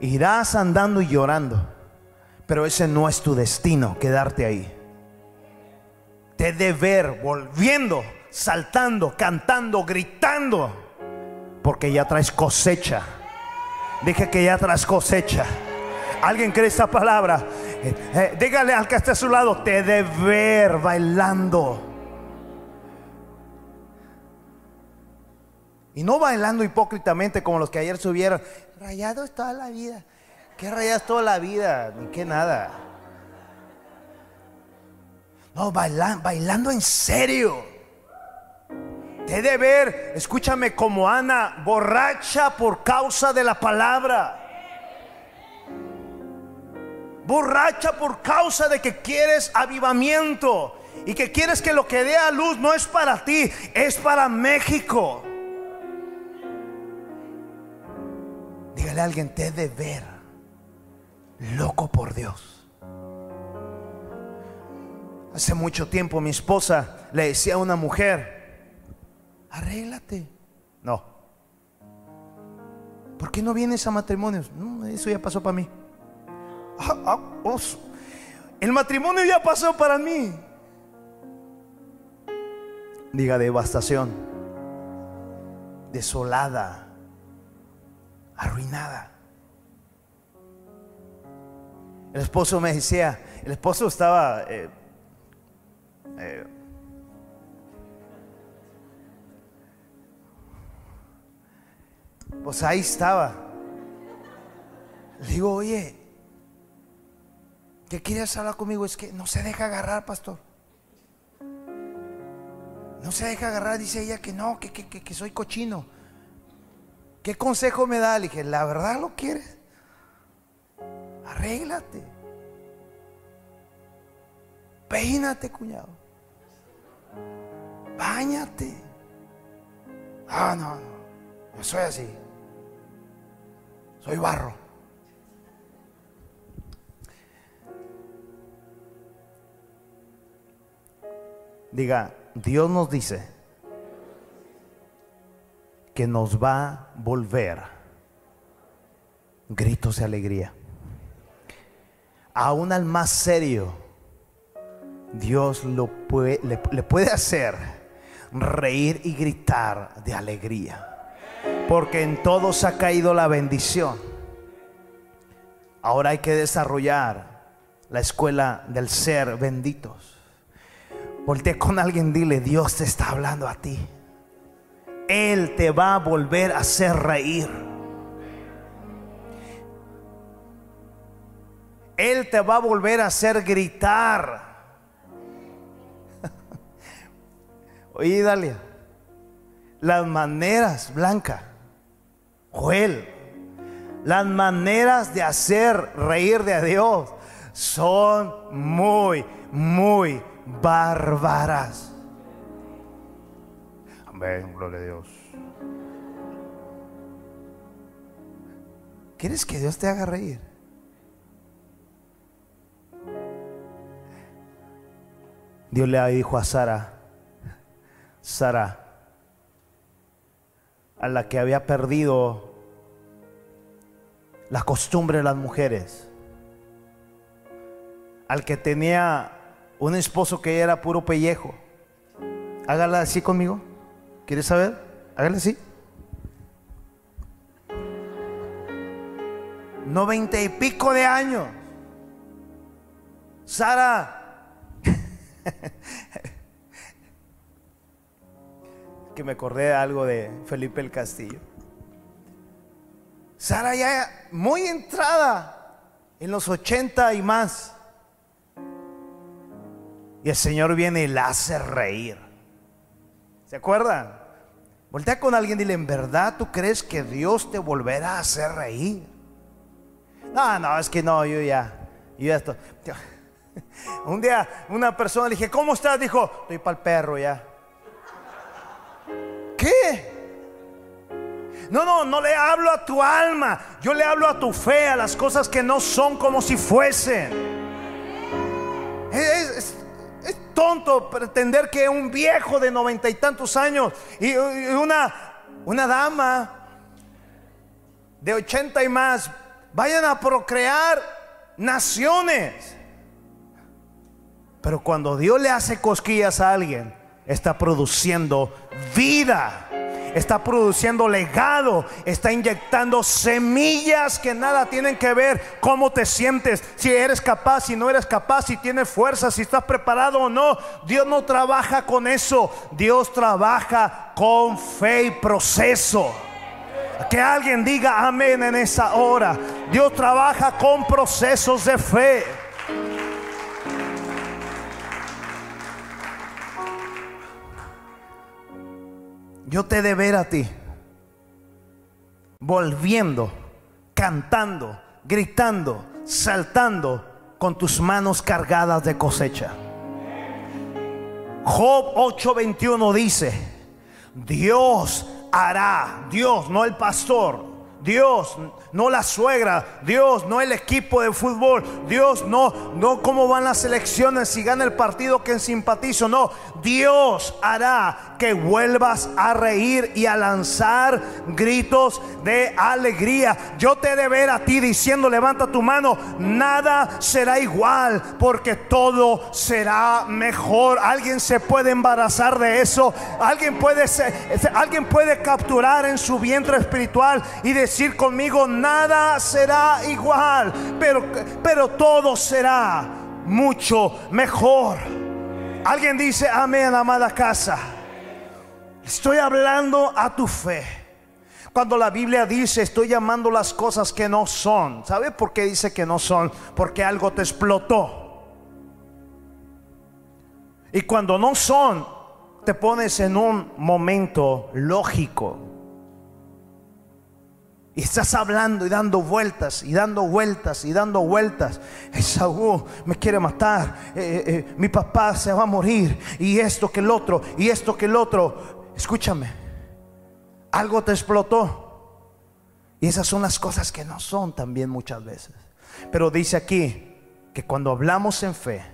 Irás andando y llorando, pero ese no es tu destino, quedarte ahí. Te he ver volviendo saltando, cantando, gritando, porque ya traes cosecha. Dije que ya traes cosecha. ¿Alguien cree esta palabra? Eh, eh, dígale al que esté a su lado, te de ver bailando. Y no bailando hipócritamente como los que ayer subieron. Rayados toda la vida. ¿Qué rayados toda la vida? Ni qué nada. No, bailando en serio. Te de ver, escúchame como Ana, borracha por causa de la palabra. Borracha por causa de que quieres avivamiento y que quieres que lo que dé a luz no es para ti, es para México. Dígale a alguien, te de ver, loco por Dios. Hace mucho tiempo mi esposa le decía a una mujer, arréglate. No. ¿Por qué no vienes a matrimonios? No, eso ya pasó para mí. Ah, ah, el matrimonio ya pasó para mí. Diga devastación. desolada, arruinada. El esposo me decía, el esposo estaba... Eh, eh, pues ahí estaba. Le digo, oye, ¿qué quieres hablar conmigo? Es que no se deja agarrar, pastor. No se deja agarrar, dice ella que no, que, que, soy cochino. ¿Qué consejo me da? Le dije, ¿la verdad lo quieres? Arréglate. Peínate, cuñado. Báñate. Ah, no, no. Yo soy así. Soy barro. Diga, Dios nos dice que nos va a volver gritos de alegría. Aún al más serio, Dios lo puede, le, le puede hacer reír y gritar de alegría. Porque en todos ha caído la bendición. Ahora hay que desarrollar la escuela del ser benditos. Voltea con alguien, dile, Dios te está hablando a ti. Él te va a volver a hacer reír. Él te va a volver a hacer gritar. [laughs] Oye, las maneras, Blanca, Joel, las maneras de hacer reír de a Dios son muy, muy bárbaras. Amén, gloria a Dios. ¿Quieres que Dios te haga reír? Dios le dijo a Sara, Sara, a la que había perdido la costumbre de las mujeres, al que tenía un esposo que era puro pellejo. Hágala así conmigo. ¿Quieres saber? Hágale así. Noventa y pico de años. Sara. [laughs] que me acordé de algo de Felipe el Castillo. Sara ya muy entrada en los ochenta y más. Y el Señor viene y la hace reír. ¿Se acuerdan? Voltea con alguien y dile, ¿en verdad tú crees que Dios te volverá a hacer reír? No, no, es que no, yo ya, yo ya estoy. [laughs] Un día una persona le dije, ¿cómo estás? Dijo, estoy para el perro ya. [laughs] ¿Qué? No, no, no le hablo a tu alma. Yo le hablo a tu fe, a las cosas que no son como si fuesen. Es, tonto pretender que un viejo de noventa y tantos años y una, una dama de ochenta y más vayan a procrear naciones. Pero cuando Dios le hace cosquillas a alguien, está produciendo vida está produciendo legado, está inyectando semillas que nada tienen que ver cómo te sientes, si eres capaz, si no eres capaz, si tienes fuerza, si estás preparado o no. Dios no trabaja con eso, Dios trabaja con fe y proceso. Que alguien diga amén en esa hora. Dios trabaja con procesos de fe. Yo te de ver a ti volviendo, cantando, gritando, saltando con tus manos cargadas de cosecha. Job 8:21 dice, Dios hará, Dios, no el pastor, Dios no la suegra, Dios, no el equipo de fútbol, Dios, no, no cómo van las elecciones, si gana el partido que simpatizo, no, Dios hará que vuelvas a reír y a lanzar gritos de alegría. Yo te he de ver a ti diciendo, levanta tu mano, nada será igual porque todo será mejor. Alguien se puede embarazar de eso, alguien puede, ser, alguien puede capturar en su vientre espiritual y decir conmigo, nada será igual, pero, pero todo será mucho mejor. Alguien dice, amén, amada casa. Estoy hablando a tu fe. Cuando la Biblia dice, estoy llamando las cosas que no son. ¿Sabe por qué dice que no son? Porque algo te explotó. Y cuando no son, te pones en un momento lógico. Y estás hablando y dando vueltas y dando vueltas y dando vueltas. Esaú me quiere matar. Eh, eh, eh, mi papá se va a morir. Y esto que el otro. Y esto que el otro. Escúchame. Algo te explotó. Y esas son las cosas que no son también muchas veces. Pero dice aquí que cuando hablamos en fe,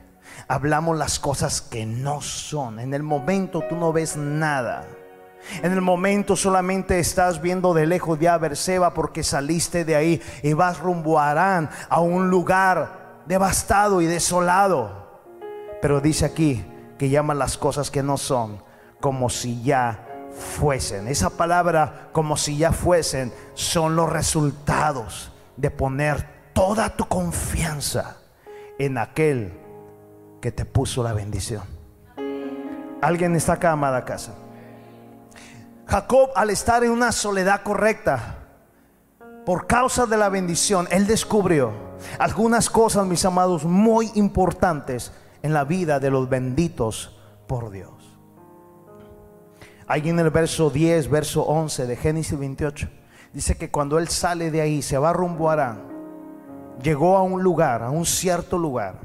hablamos las cosas que no son. En el momento tú no ves nada. En el momento solamente estás viendo de lejos ya Berseba porque saliste de ahí y vas rumbo a Arán, a un lugar devastado y desolado. Pero dice aquí que llaman las cosas que no son como si ya fuesen. Esa palabra como si ya fuesen son los resultados de poner toda tu confianza en aquel que te puso la bendición. ¿Alguien está acá, amada casa? Jacob al estar en una soledad correcta, por causa de la bendición, él descubrió algunas cosas, mis amados, muy importantes en la vida de los benditos por Dios. Ahí en el verso 10, verso 11 de Génesis 28, dice que cuando él sale de ahí, se va rumbo a Arán, llegó a un lugar, a un cierto lugar,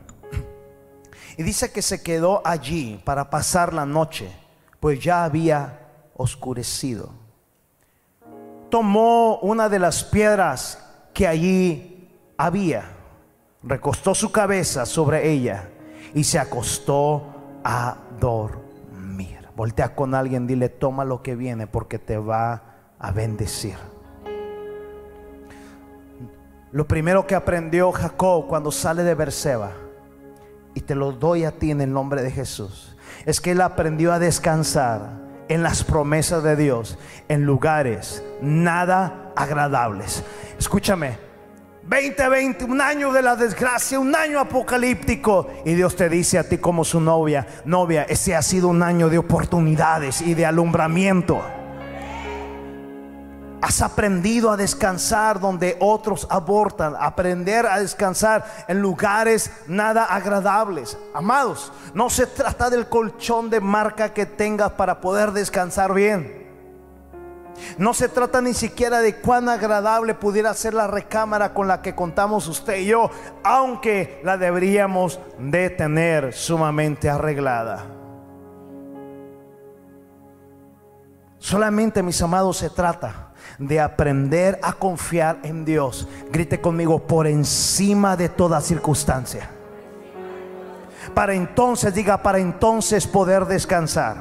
y dice que se quedó allí para pasar la noche, pues ya había oscurecido. Tomó una de las piedras que allí había, recostó su cabeza sobre ella y se acostó a dormir. Voltea con alguien, dile, toma lo que viene porque te va a bendecir. Lo primero que aprendió Jacob cuando sale de Berseba, y te lo doy a ti en el nombre de Jesús, es que él aprendió a descansar en las promesas de Dios en lugares nada agradables. Escúchame, 2020, un año de la desgracia, un año apocalíptico. Y Dios te dice a ti como su novia, novia, ese ha sido un año de oportunidades y de alumbramiento. Has aprendido a descansar donde otros abortan. Aprender a descansar en lugares nada agradables. Amados, no se trata del colchón de marca que tengas para poder descansar bien. No se trata ni siquiera de cuán agradable pudiera ser la recámara con la que contamos usted y yo, aunque la deberíamos de tener sumamente arreglada. Solamente, mis amados, se trata de aprender a confiar en Dios. Grite conmigo por encima de toda circunstancia. Para entonces, diga, para entonces poder descansar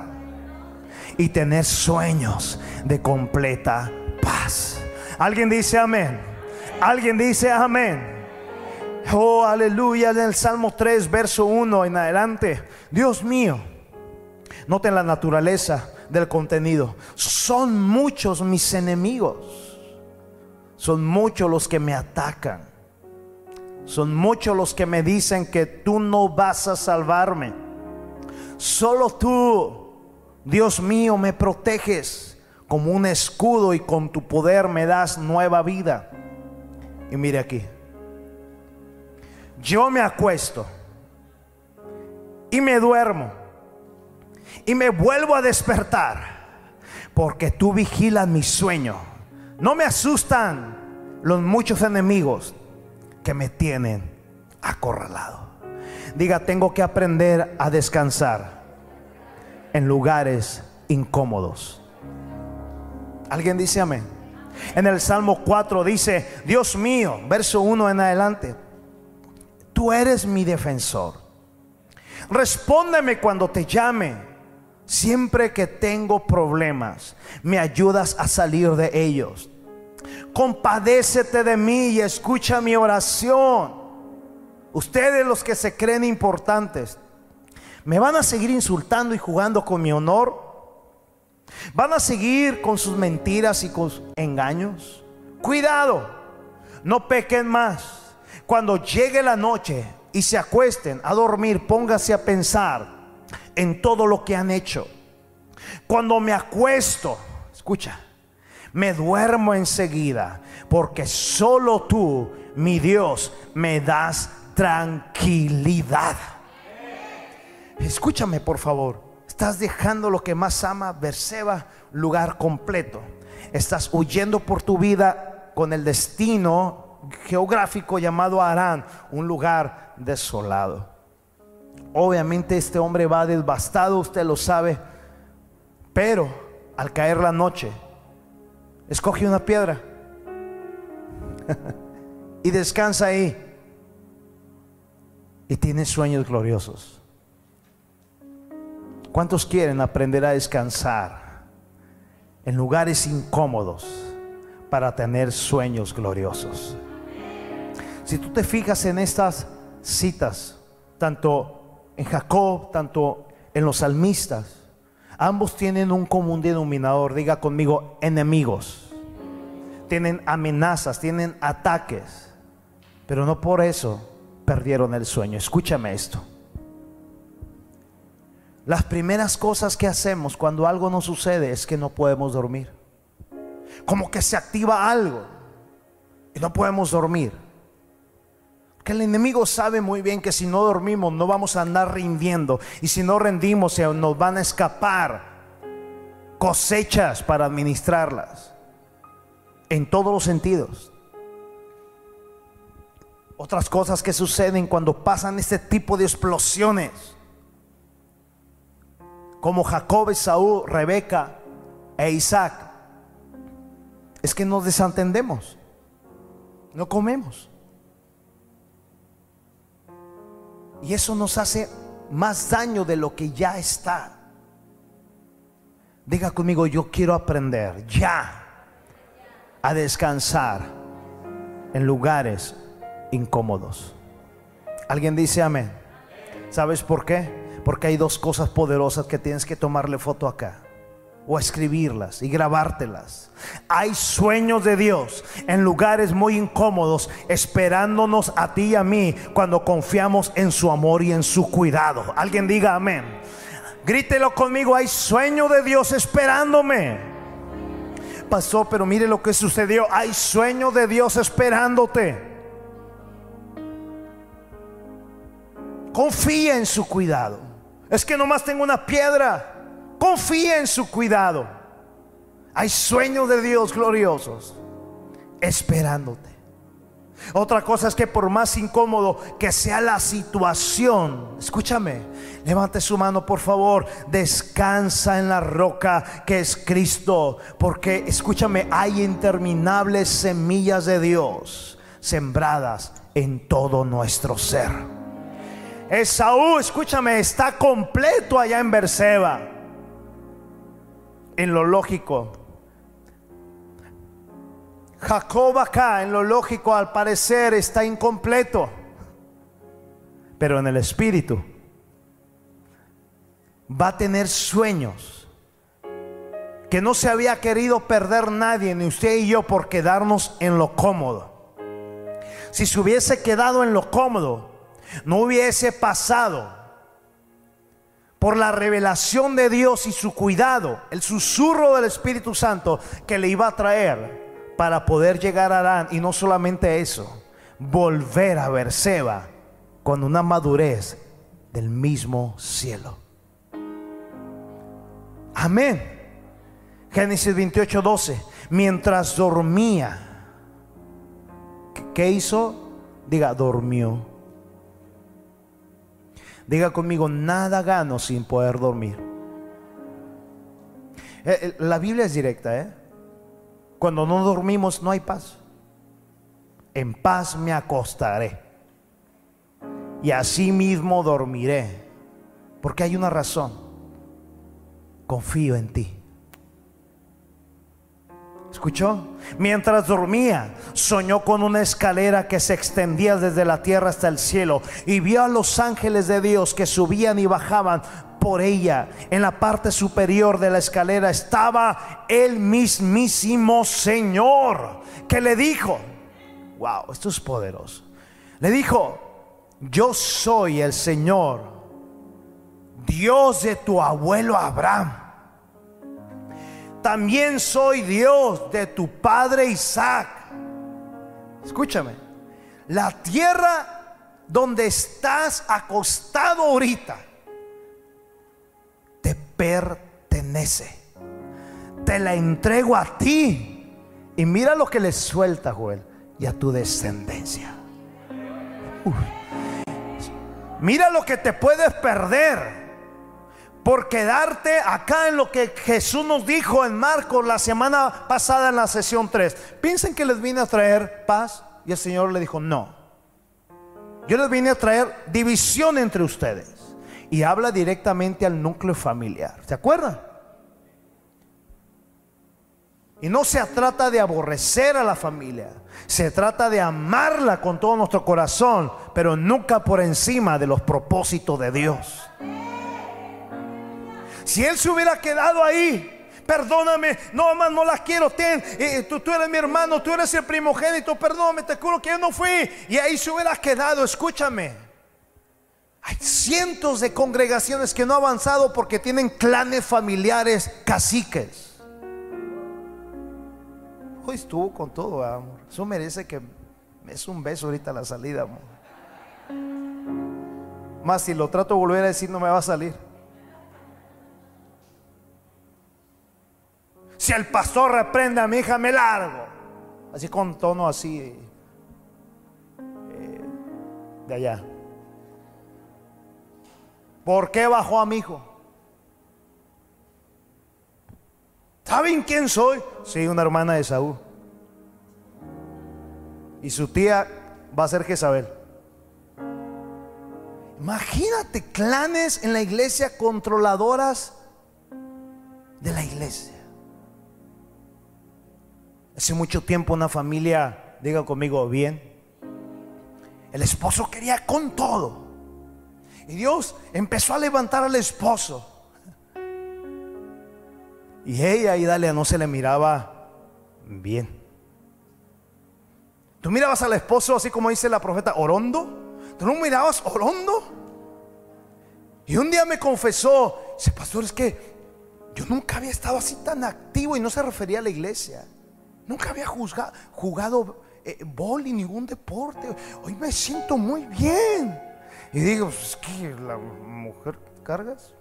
y tener sueños de completa paz. Alguien dice amén. Alguien dice amén. Oh, aleluya. En el Salmo 3, verso 1 en adelante. Dios mío, noten la naturaleza del contenido. Son muchos mis enemigos. Son muchos los que me atacan. Son muchos los que me dicen que tú no vas a salvarme. Solo tú, Dios mío, me proteges como un escudo y con tu poder me das nueva vida. Y mire aquí. Yo me acuesto y me duermo y me vuelvo a despertar porque tú vigilas mi sueño. No me asustan los muchos enemigos que me tienen acorralado. Diga, tengo que aprender a descansar en lugares incómodos. ¿Alguien dice amén? En el Salmo 4 dice, Dios mío, verso 1 en adelante, tú eres mi defensor. Respóndeme cuando te llame. Siempre que tengo problemas, me ayudas a salir de ellos. Compadécete de mí y escucha mi oración. Ustedes los que se creen importantes, ¿me van a seguir insultando y jugando con mi honor? ¿Van a seguir con sus mentiras y con sus engaños? Cuidado, no pequen más. Cuando llegue la noche y se acuesten a dormir, póngase a pensar en todo lo que han hecho. Cuando me acuesto, escucha, me duermo enseguida, porque solo tú, mi Dios, me das tranquilidad. Escúchame, por favor. Estás dejando lo que más ama, Berseba, lugar completo. Estás huyendo por tu vida con el destino geográfico llamado Arán, un lugar desolado. Obviamente este hombre va devastado, usted lo sabe, pero al caer la noche, escoge una piedra [laughs] y descansa ahí. Y tiene sueños gloriosos. ¿Cuántos quieren aprender a descansar en lugares incómodos para tener sueños gloriosos? Si tú te fijas en estas citas, tanto en Jacob, tanto en los salmistas, ambos tienen un común denominador, diga conmigo, enemigos. Tienen amenazas, tienen ataques, pero no por eso perdieron el sueño. Escúchame esto. Las primeras cosas que hacemos cuando algo no sucede es que no podemos dormir. Como que se activa algo y no podemos dormir. Que el enemigo sabe muy bien que si no dormimos no vamos a andar rindiendo. Y si no rendimos nos van a escapar cosechas para administrarlas. En todos los sentidos. Otras cosas que suceden cuando pasan este tipo de explosiones. Como Jacob, Saúl, Rebeca e Isaac. Es que nos desentendemos. No comemos. Y eso nos hace más daño de lo que ya está. Diga conmigo, yo quiero aprender ya a descansar en lugares incómodos. ¿Alguien dice amén? ¿Sabes por qué? Porque hay dos cosas poderosas que tienes que tomarle foto acá o escribirlas y grabártelas. Hay sueños de Dios en lugares muy incómodos esperándonos a ti y a mí cuando confiamos en su amor y en su cuidado. Alguien diga amén. Grítelo conmigo, hay sueño de Dios esperándome. Pasó, pero mire lo que sucedió. Hay sueño de Dios esperándote. Confía en su cuidado. Es que nomás tengo una piedra. Confía en su cuidado. Hay sueños de Dios gloriosos esperándote. Otra cosa es que por más incómodo que sea la situación, escúchame, levante su mano por favor, descansa en la roca que es Cristo, porque escúchame, hay interminables semillas de Dios sembradas en todo nuestro ser. Esaú, escúchame, está completo allá en Berseba en lo lógico. Jacob acá en lo lógico al parecer está incompleto, pero en el espíritu va a tener sueños que no se había querido perder nadie, ni usted y yo, por quedarnos en lo cómodo. Si se hubiese quedado en lo cómodo, no hubiese pasado por la revelación de Dios y su cuidado, el susurro del Espíritu Santo que le iba a traer para poder llegar a Arán y no solamente eso, volver a ver Seba con una madurez del mismo cielo. Amén. Génesis 28, 12. Mientras dormía, ¿qué hizo? Diga, durmió. Diga conmigo, nada gano sin poder dormir. Eh, eh, la Biblia es directa, ¿eh? Cuando no dormimos no hay paz. En paz me acostaré. Y así mismo dormiré. Porque hay una razón. Confío en ti. ¿Escuchó? Mientras dormía, soñó con una escalera que se extendía desde la tierra hasta el cielo y vio a los ángeles de Dios que subían y bajaban por ella. En la parte superior de la escalera estaba el mismísimo Señor que le dijo, wow, esto es poderoso. Le dijo, yo soy el Señor, Dios de tu abuelo Abraham también soy Dios de tu padre Isaac. Escúchame, la tierra donde estás acostado ahorita te pertenece. Te la entrego a ti. Y mira lo que le suelta, Joel, y a tu descendencia. Mira lo que te puedes perder por quedarte acá en lo que Jesús nos dijo en Marcos la semana pasada en la sesión 3. Piensen que les vine a traer paz y el Señor le dijo, no. Yo les vine a traer división entre ustedes. Y habla directamente al núcleo familiar. ¿Se acuerdan? Y no se trata de aborrecer a la familia. Se trata de amarla con todo nuestro corazón, pero nunca por encima de los propósitos de Dios. Si él se hubiera quedado ahí, perdóname, no más no las quiero, eh, tú, tú, eres mi hermano, tú eres el primogénito, perdóname, te juro que yo no fui. Y ahí se hubiera quedado, escúchame. Hay cientos de congregaciones que no han avanzado porque tienen clanes familiares caciques. Hoy estuvo con todo, amor. Eso merece que es un beso ahorita la salida, amor. Más si lo trato de volver a decir, no me va a salir. Si el pastor reprende a mi hija, me largo. Así con tono así eh, de allá. ¿Por qué bajó a mi hijo? ¿Saben quién soy? Sí, una hermana de Saúl. Y su tía va a ser Jezabel. Imagínate clanes en la iglesia controladoras de la iglesia. Hace mucho tiempo una familia, diga conmigo bien, el esposo quería con todo. Y Dios empezó a levantar al esposo. Y ella y Dalia no se le miraba bien. Tú mirabas al esposo así como dice la profeta, orondo. Tú no mirabas orondo. Y un día me confesó, ese pastor, es que yo nunca había estado así tan activo y no se refería a la iglesia. Nunca había jugado, eh, boli, ningún deporte. Hoy me siento muy bien. Y digo, pues, es que la mujer cargas.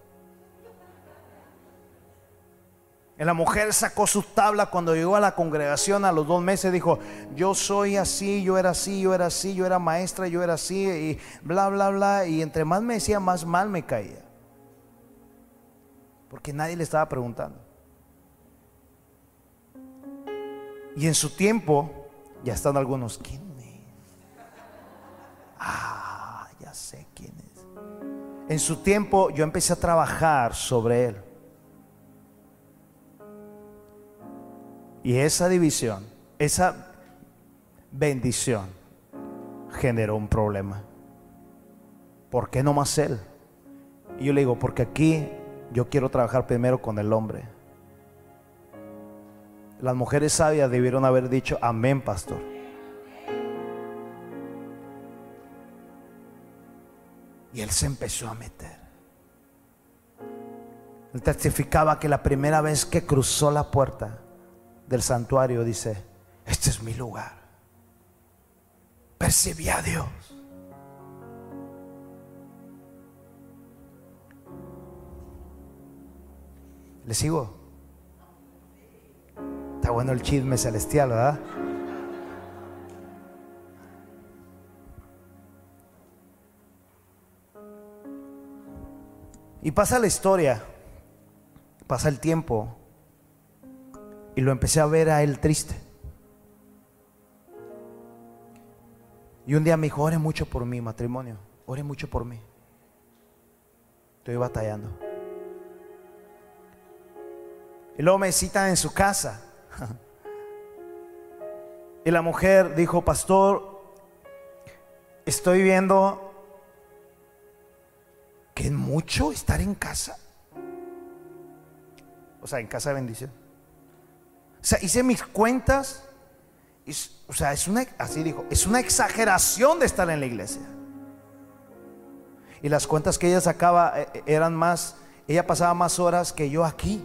La mujer sacó su tabla cuando llegó a la congregación a los dos meses. Dijo: Yo soy así, yo era así, yo era así, yo era maestra, yo era así, y bla, bla, bla. Y entre más me decía, más mal me caía. Porque nadie le estaba preguntando. Y en su tiempo, ya están algunos, ¿quién Ah, ya sé quién es. En su tiempo yo empecé a trabajar sobre él. Y esa división, esa bendición generó un problema. ¿Por qué no más él? Y yo le digo, porque aquí yo quiero trabajar primero con el hombre. Las mujeres sabias debieron haber dicho, amén, pastor. Y él se empezó a meter. Él testificaba que la primera vez que cruzó la puerta del santuario, dice, este es mi lugar. Percibí a Dios. ¿Le sigo? Está bueno el chisme celestial, ¿verdad? Y pasa la historia, pasa el tiempo, Y lo empecé a ver a él triste. Y un día me dijo, ore mucho por mi matrimonio, ore mucho por mí. Estoy batallando. Y luego me citan en su casa. Y la mujer dijo, pastor, estoy viendo que es mucho estar en casa. O sea, en casa de bendición. O sea, hice mis cuentas. o sea, es una, así dijo, es una exageración de estar en la iglesia. Y las cuentas que ella sacaba eh, eran más, ella pasaba más horas que yo aquí.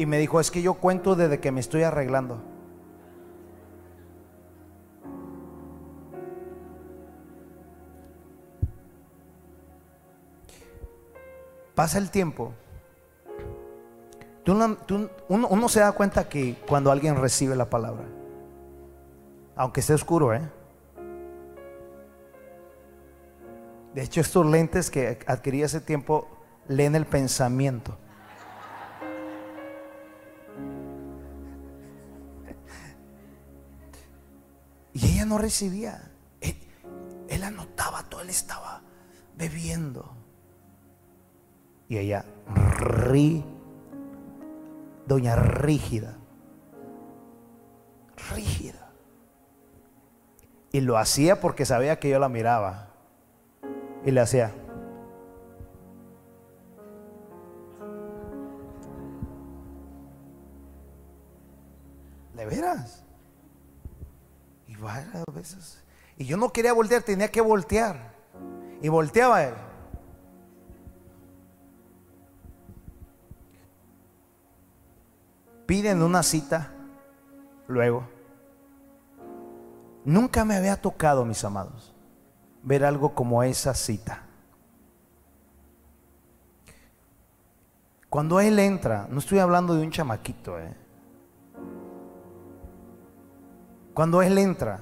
Y me dijo, es que yo cuento desde que me estoy arreglando. Pasa el tiempo. uno, se da cuenta que cuando alguien recibe la palabra, aunque esté oscuro, ¿eh? De hecho, estos lentes que adquirí hace tiempo leen el pensamiento. No recibía. Él, anotaba todo, él estaba bebiendo. Y ella, ri, doña rígida, rígida. Y lo hacía porque sabía que yo la miraba. Y le hacía. Veces. Y yo no quería voltear, tenía que voltear. Y volteaba él. Piden una cita luego. Nunca me había tocado, mis amados, ver algo como esa cita. Cuando él entra, no estoy hablando de un chamaquito, eh. Cuando él entra,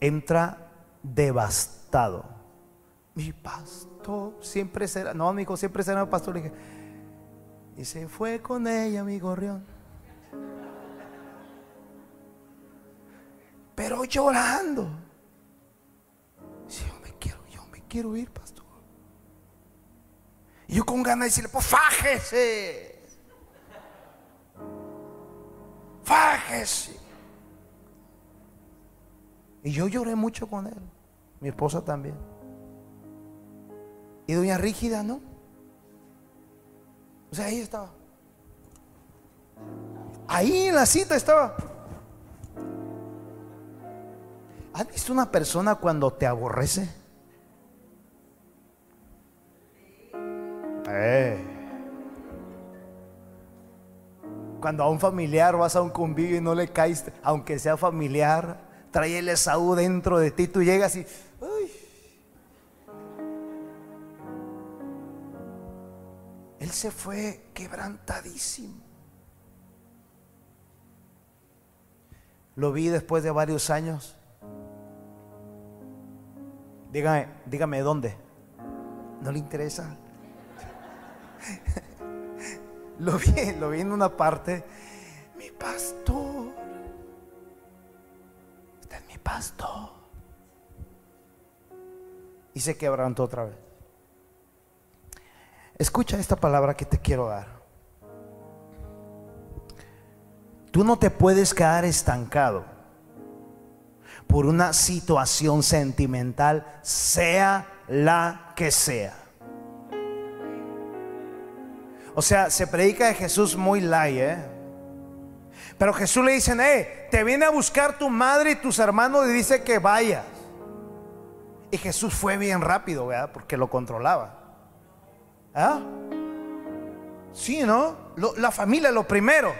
entra devastado. Mi pastor siempre será, no, mi hijo siempre será el pastor. Y se fue con ella, mi gorrión. Pero llorando. yo me quiero, yo me quiero ir, pastor. Y yo con ganas de decirle, pues fájese. Fájese. Y yo lloré mucho con él. Mi esposa también. Y doña Rígida, ¿no? O sea, ahí estaba. Ahí en la cita estaba. ¿Has visto una persona cuando te aborrece? Eh. Cuando a un familiar vas a un convivio y no le caes, aunque sea familiar, trae el Esaú dentro de ti, tú llegas y... Él se fue quebrantadísimo. Lo vi después de varios años. Dígame, dígame dónde. ¿No le interesa? [laughs] lo vi, lo vi en una parte. Mi pastor pastor. Y se quebrantó otra vez. Escucha esta palabra que te quiero dar. Tú no te puedes quedar estancado por una situación sentimental, sea la que sea. O sea, se predica de Jesús muy light, ¿eh? Pero Jesús le dice, eh, te viene a buscar tu madre y tus hermanos y dice que vayas. Y Jesús fue bien rápido, ¿verdad? Porque lo controlaba. ¿Ah? Sí, ¿no? la familia lo primero.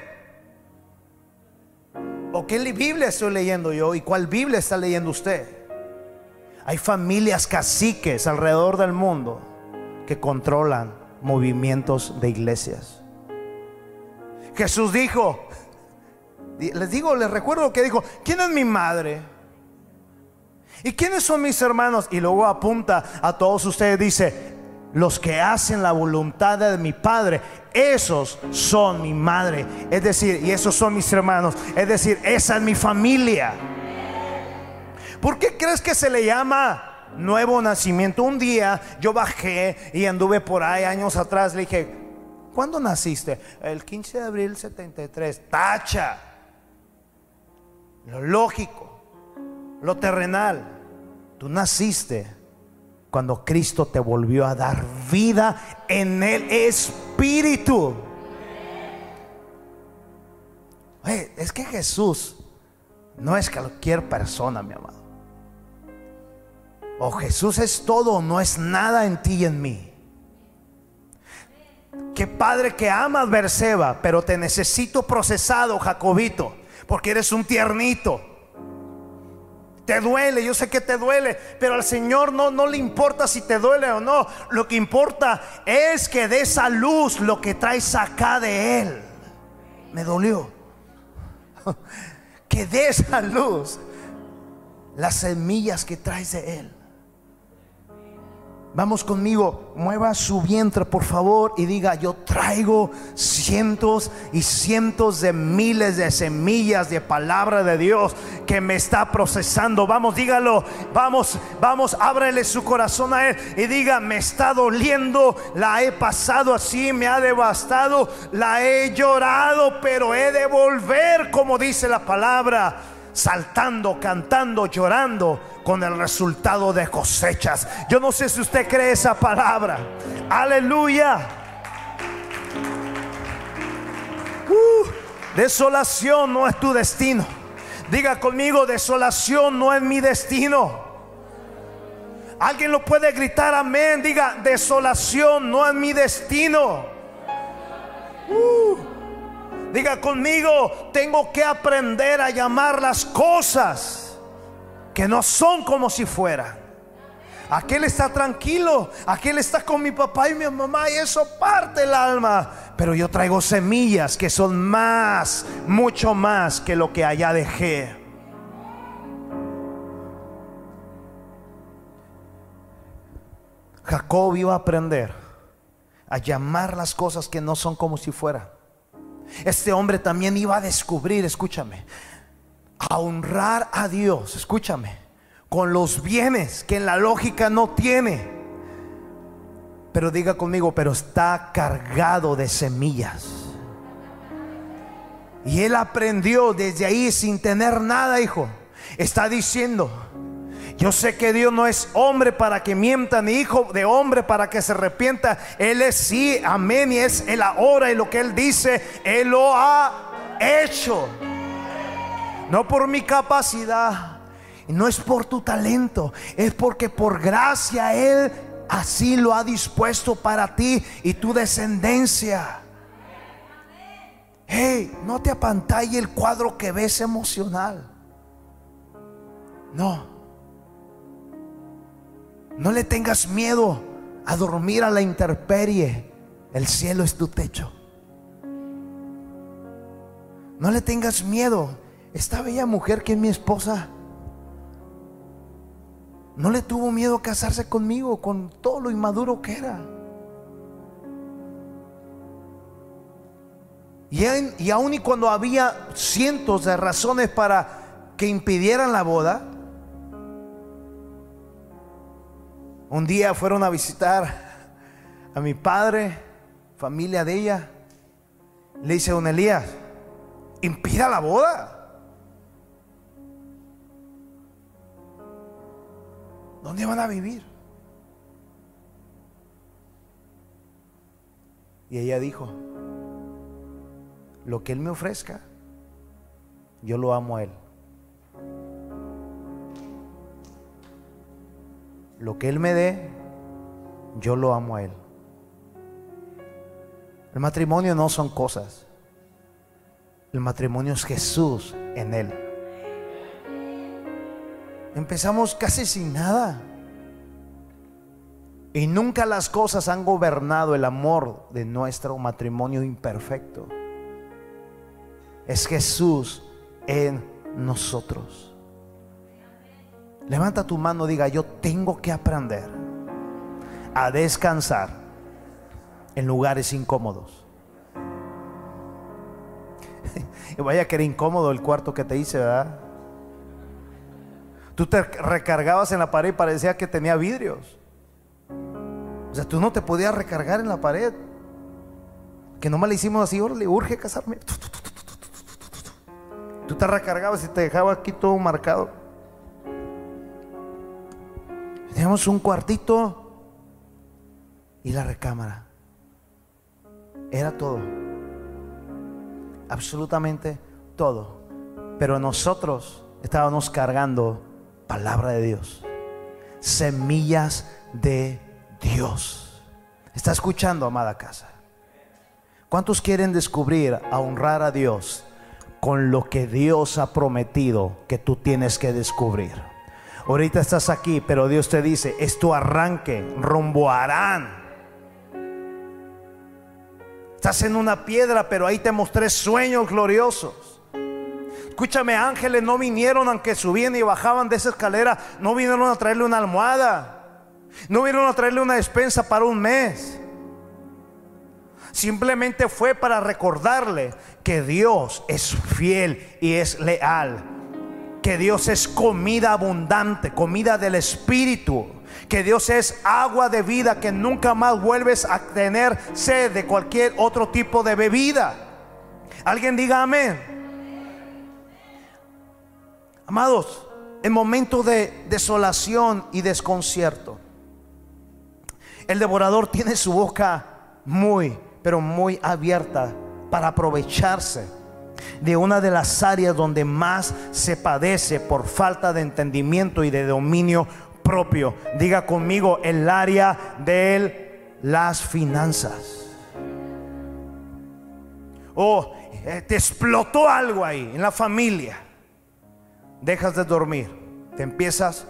¿O qué Biblia estoy leyendo yo? ¿Y cuál Biblia está leyendo usted? Hay familias caciques alrededor del mundo que controlan movimientos de iglesias. Jesús dijo, les digo, les recuerdo que dijo, ¿quién es mi madre? ¿Y quiénes son mis hermanos? Y luego apunta a todos ustedes, dice, los que hacen la voluntad de mi Padre, esos son mi madre, es decir, y esos son mis hermanos, es decir, esa es mi familia. ¿Por qué crees que se le llama nuevo nacimiento? Un día yo bajé y anduve por ahí años atrás, le dije, ¿cuándo naciste? El 15 de abril 73, tacha. Lo lógico, lo terrenal, tú naciste cuando Cristo te volvió a dar vida en el Espíritu. es que Jesús no es cualquier persona, mi amado. O Jesús es todo no es nada en ti y en mí. Que padre que amas Berseba, pero te necesito procesado, Jacobito, porque eres un tiernito. Te duele, yo sé que te duele, pero al Señor no, no le importa si te duele o no. Lo que importa es que de esa luz lo que traes acá de Él. Me dolió. [laughs] Que de esa luz las semillas que traes de Él. Vamos conmigo, mueva su vientre por favor y diga, yo traigo cientos y cientos de miles de semillas de palabra de Dios que me está procesando. Vamos, dígalo, vamos, vamos, ábrele su corazón a Él y diga, me está doliendo, la he pasado así, me ha devastado, la he llorado, pero he de volver, como dice la palabra saltando, cantando, llorando con el resultado de cosechas. Yo no sé si usted cree esa palabra. Aleluya. Uh, desolación no es tu destino. Diga conmigo, desolación no es mi destino. Alguien lo puede gritar, amén. Diga, desolación no es mi destino. Uh. Diga conmigo, tengo que aprender a llamar las cosas que no son como si fueran. Aquel está tranquilo, aquel está con mi papá y mi mamá y eso parte el alma. Pero yo traigo semillas que son más, mucho más que lo que allá dejé. Jacob iba a aprender a llamar las cosas que no son como si fueran. Este hombre también iba a descubrir, escúchame, a honrar a Dios, escúchame, con los bienes que en la lógica no tiene. Pero diga conmigo, pero está cargado de semillas. Y él aprendió desde ahí sin tener nada, hijo. Está diciendo, yo sé que Dios no es hombre para que mienta, ni hijo de hombre para que se arrepienta. Él es sí, amén, y es el ahora y lo que Él dice, Él lo ha hecho. No por mi capacidad, no es por tu talento, es porque por gracia Él así lo ha dispuesto para ti y tu descendencia. Hey, no te apantalle el cuadro que ves emocional. No. No le tengas miedo a dormir a la intemperie. El cielo es tu techo. No le tengas miedo. Esta bella mujer que es mi esposa no le tuvo miedo a casarse conmigo con todo lo inmaduro que era. Y, y aun y cuando había cientos de razones para que impidieran la boda, Un día fueron a visitar a mi padre, familia de ella. Le dice don Elías, impida la boda. ¿Dónde van a vivir? Y ella dijo, lo que Él me ofrezca, yo lo amo a Él. Lo que Él me dé, yo lo amo a Él. El matrimonio no son cosas. El matrimonio es Jesús en Él. Empezamos casi sin nada. Y nunca las cosas han gobernado el amor de nuestro matrimonio imperfecto. Es Jesús en nosotros. Levanta tu mano, diga, yo tengo que aprender a descansar en lugares incómodos. y [laughs] vaya que era incómodo el cuarto que te hice, ¿verdad? Tú te recargabas en la pared y parecía que tenía vidrios. O sea, tú no te podías recargar en la pared. Que nomás le hicimos así, le urge casarme. Tú te recargabas y te dejaba aquí todo marcado. Teníamos un cuartito y la recámara. Era todo. Absolutamente todo. Pero nosotros estábamos cargando palabra de Dios. Semillas de Dios. ¿Está escuchando, amada casa? ¿Cuántos quieren descubrir a honrar a Dios con lo que Dios ha prometido que tú tienes que descubrir? Ahorita estás aquí, pero Dios te dice, es tu arranque rumbo a Arán. Estás en una piedra, pero ahí te mostré sueños gloriosos. Escúchame, ángeles no vinieron aunque subían y bajaban de esa escalera, no vinieron a traerle una almohada, no vinieron a traerle una despensa para un mes. Simplemente fue para recordarle que Dios es fiel y es leal. Que Dios es comida abundante, comida del Espíritu. Que Dios es agua de vida, que nunca más vuelves a tener sed de cualquier otro tipo de bebida. Alguien diga amén. Amados, en momentos de desolación y desconcierto, el devorador tiene su boca muy pero muy abierta para aprovecharse de una de las áreas donde más se padece por falta de entendimiento y de dominio propio. Diga conmigo el área de las finanzas. Oh, eh, te explotó algo ahí en la familia. Dejas de dormir, te empiezas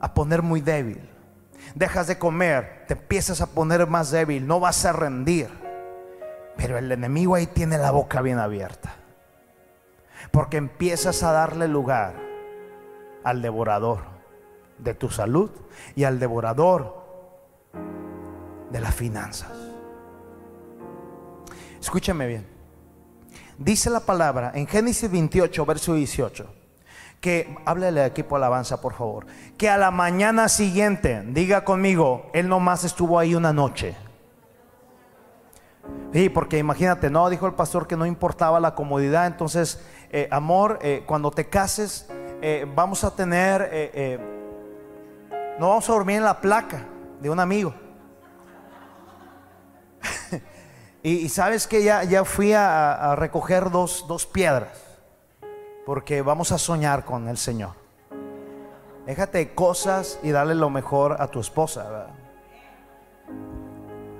a poner muy débil dejas de comer, te empiezas a poner más débil, no vas a rendir. Pero el enemigo ahí tiene la boca bien abierta. Porque empiezas a darle lugar al devorador de tu salud y al devorador de las finanzas. Escúchame bien. Dice la palabra en Génesis 28, verso 18 que, háblele al equipo alabanza, por favor, que a la mañana siguiente, diga conmigo, él nomás estuvo ahí una noche. Sí, porque imagínate, no, dijo el pastor que no importaba la comodidad, entonces, eh, amor, eh, cuando te cases, eh, vamos a tener, no vamos a dormir en la placa de un amigo. Y, sabes que ya, ya fui a, recoger dos, dos piedras porque vamos a soñar con el Señor. Déjate cosas y dale lo mejor a tu esposa.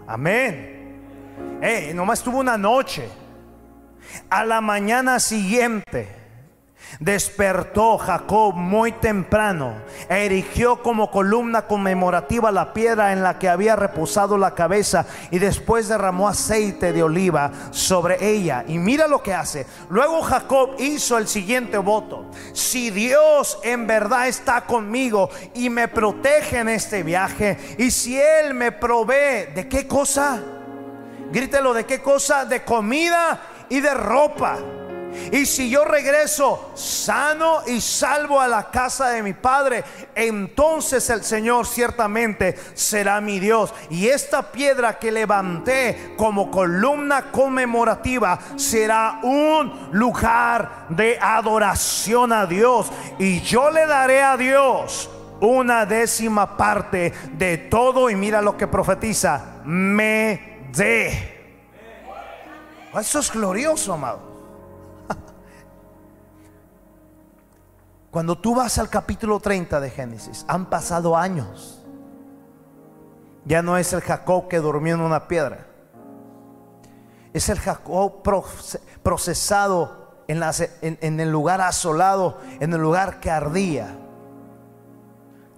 Amén. Eh, nomás tuvo una noche. A la mañana siguiente Despertó Jacob muy temprano, erigió como columna conmemorativa la piedra en la que había reposado la cabeza y después derramó aceite de oliva sobre ella. Y mira lo que hace. Luego Jacob hizo el siguiente voto. Si Dios en verdad está conmigo y me protege en este viaje, y si Él me provee de qué cosa, grítelo de qué cosa, de comida y de ropa y si yo regreso sano y salvo a la casa de mi padre, entonces el Señor ciertamente será mi Dios. Y esta piedra que levanté como columna conmemorativa será un lugar de adoración a Dios. Y yo le daré a Dios una décima parte de todo. Y mira lo que profetiza, me dé. Eso es glorioso, amado. Cuando tú vas al capítulo 30 de Génesis, han pasado años. Ya no es el Jacob que durmió en una piedra. Es el Jacob procesado en, en, el lugar asolado, en el lugar que ardía.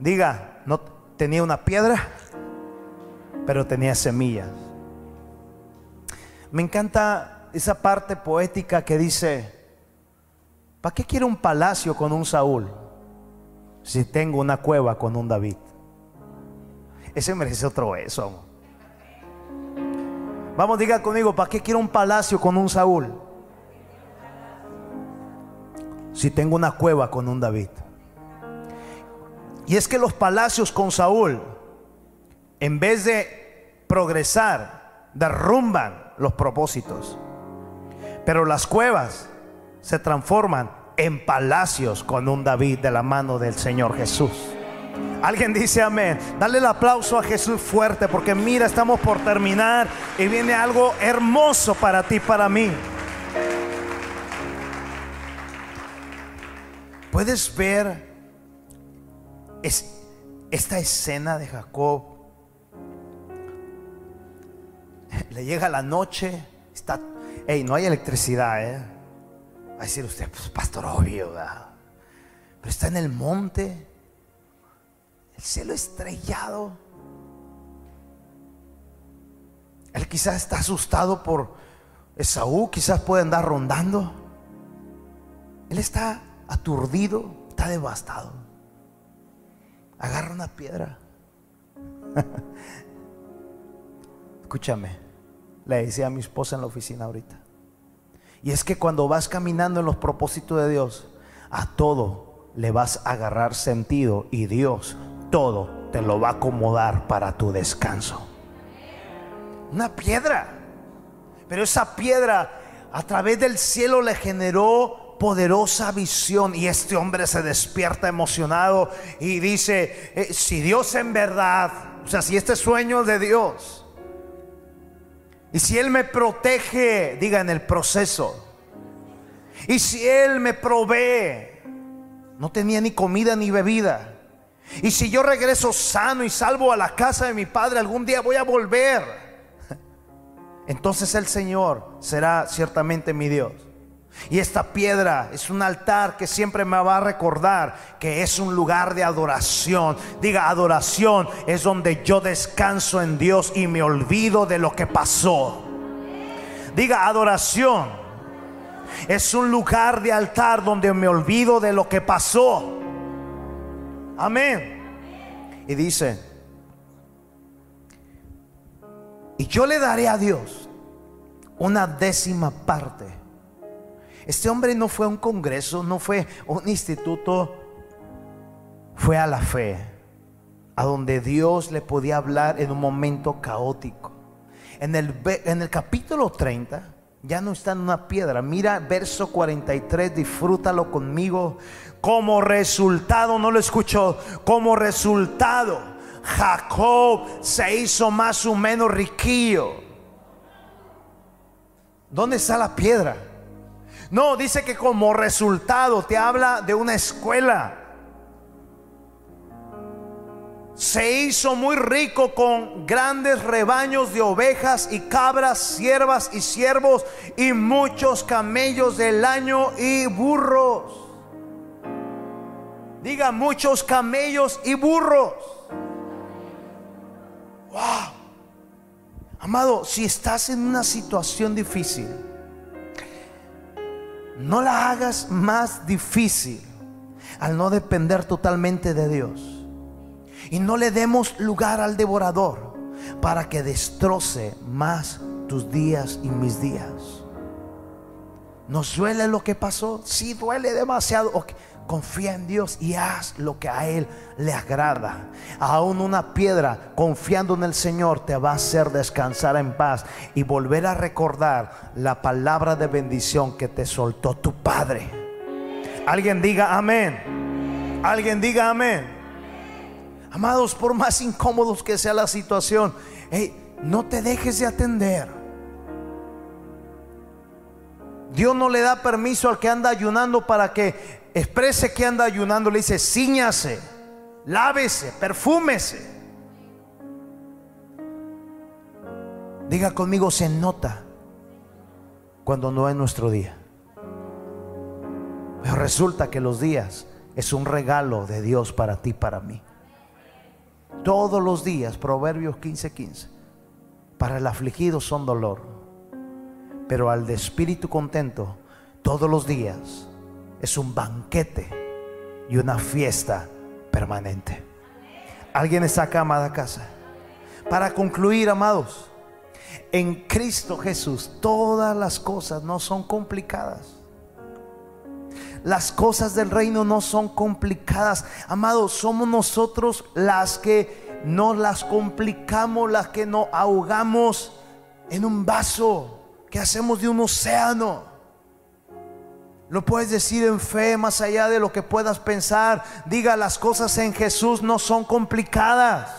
Diga, no tenía una piedra, pero tenía semillas. Me encanta esa parte poética que dice, ¿Para qué quiero un palacio con un Saúl si tengo una cueva con un David? Ese merece otro eso. Vamos, diga conmigo, ¿para qué quiero un palacio con un Saúl si tengo una cueva con un David? Y es que los palacios con Saúl, en vez de progresar, derrumban los propósitos. Pero las cuevas se transforman en palacios con un David de la mano del Señor Jesús. Alguien dice amén. Dale el aplauso a Jesús fuerte porque mira, estamos por terminar y viene algo hermoso para ti, para mí. Puedes ver esta escena de Jacob. Le llega la noche, está, hey, no hay electricidad, ¿eh? Va a decir usted, pues pastor, obvio, pero está en el monte, el cielo estrellado. Él quizás está asustado por Esaú, quizás puede andar rondando. Él está aturdido, está devastado. Agarra una piedra. [laughs] Escúchame, le decía a mi esposa en la oficina ahorita. Y es que cuando vas caminando en los propósitos de Dios, a todo le vas a agarrar sentido y Dios todo te lo va a acomodar para tu descanso. Una piedra. Pero esa piedra a través del cielo le generó poderosa visión y este hombre se despierta emocionado y dice, eh, si Dios en verdad, o sea, si este sueño de Dios, y si Él me protege, diga en el proceso. Y si Él me provee, no tenía ni comida ni bebida. Y si yo regreso sano y salvo a la casa de mi padre, algún día voy a volver. [laughs] Entonces el Señor será ciertamente mi Dios. Y esta piedra es un altar que siempre me va a recordar que es un lugar de adoración. Diga, adoración es donde yo descanso en Dios y me olvido de lo que pasó. Diga, adoración es un lugar de altar donde me olvido de lo que pasó. Amén. Y dice, y yo le daré a Dios una décima parte este hombre no fue a un congreso, no fue a un instituto, fue a la fe, a donde Dios le podía hablar en un momento caótico. En el, en el capítulo 30, ya no está en una piedra. Mira verso 43, disfrútalo conmigo. Como resultado, no lo escucho, como resultado, Jacob se hizo más o menos riquillo. ¿Dónde está la piedra? No, dice que como resultado te habla de una escuela. Se hizo muy rico con grandes rebaños de ovejas y cabras, siervas y siervos y muchos camellos del año y burros. Diga muchos camellos y burros. Wow. Amado, si estás en una situación difícil, no la hagas más difícil al no depender totalmente de Dios. Y no le demos lugar al devorador para que destroce más tus días y mis días. ¿Nos duele lo que pasó? Sí, duele demasiado. Confía en Dios y haz lo que a Él le agrada. Aún una piedra confiando en el Señor te va a hacer descansar en paz y volver a recordar la palabra de bendición que te soltó tu Padre. Alguien diga amén. Alguien diga amén. Amados, por más incómodos que sea la situación, no te dejes de atender. Dios no le da permiso al que anda ayunando para que exprese que anda ayunando, le dice, ciñase, lávese, perfúmese. Diga conmigo, se nota cuando no es nuestro día. Pero resulta que los días es un regalo de Dios para ti, para mí. Todos los días, Proverbios 15:15, 15, para el afligido son dolor, pero al de espíritu contento, todos los días es un banquete y una fiesta permanente. ¿Alguien está acá, amada casa? Para concluir, amados, en Cristo Jesús todas las cosas no son complicadas. las cosas del reino no son complicadas. Amados, somos nosotros las que no las complicamos, las que nos ahogamos en un vaso que hacemos de un océano. Lo puedes decir en fe, más allá de lo que puedas pensar. Diga, las cosas en Jesús no son complicadas.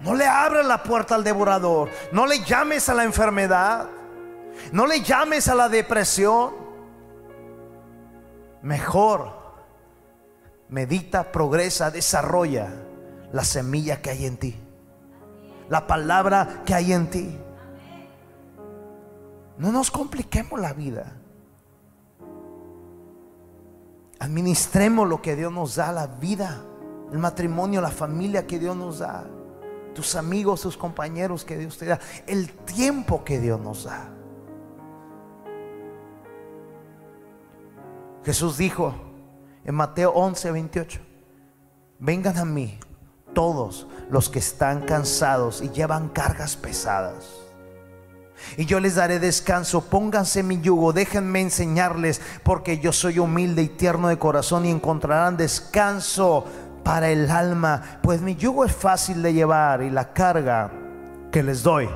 No le abras la puerta al devorador. No le llames a la enfermedad. No le llames a la depresión. Mejor medita, progresa, desarrolla la semilla que hay en ti. La palabra que hay en ti. No nos compliquemos la vida. Administremos lo que Dios nos da, la vida, el matrimonio, la familia que Dios nos da, tus amigos, tus compañeros que Dios te da, el tiempo que Dios nos da. Jesús dijo en Mateo 11, 28, vengan a mí todos los que están cansados y llevan cargas pesadas y yo les daré descanso. Pónganse mi yugo, déjenme enseñarles, porque yo soy humilde y tierno de corazón y encontrarán descanso para el alma. Pues mi yugo es fácil de llevar y la carga que les doy.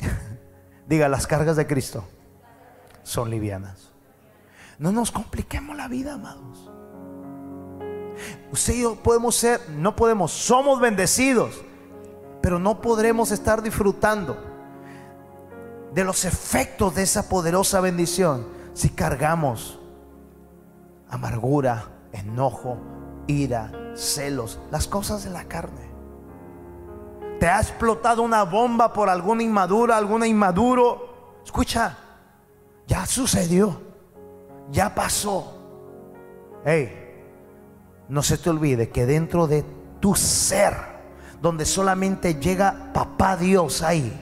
[laughs] Diga, las cargas de Cristo son livianas. No nos compliquemos la vida, amados. Usted y yo podemos ser, no podemos, somos bendecidos pero no podremos estar disfrutando de los efectos de esa poderosa bendición si cargamos amargura, enojo, ira, celos, las cosas de la carne. Te ha explotado una bomba por alguna inmadura, alguna inmaduro. Escucha, ya sucedió, ya pasó. Hey, no se te olvide que dentro de tu ser, donde solamente llega papá Dios ahí,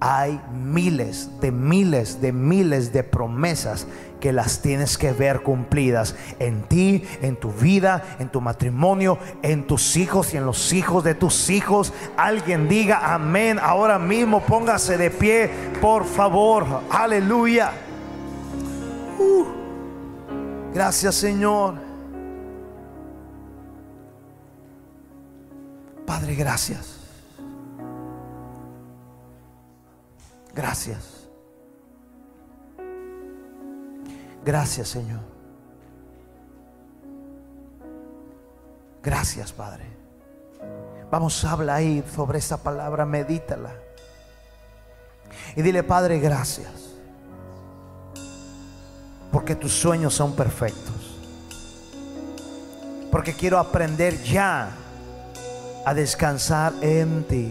hay miles de miles de miles de promesas que las tienes que ver cumplidas en ti, en tu vida, en tu matrimonio, en tus hijos y en los hijos de tus hijos. Alguien diga amén ahora mismo, póngase de pie, por favor. Aleluya. Uh. gracias Señor. Padre, gracias. Gracias. Gracias, Señor. Gracias, Padre. Vamos, habla ahí sobre esta palabra, medítala. Y dile, Padre, gracias. Porque tus sueños son perfectos. Porque quiero aprender ya a descansar en ti.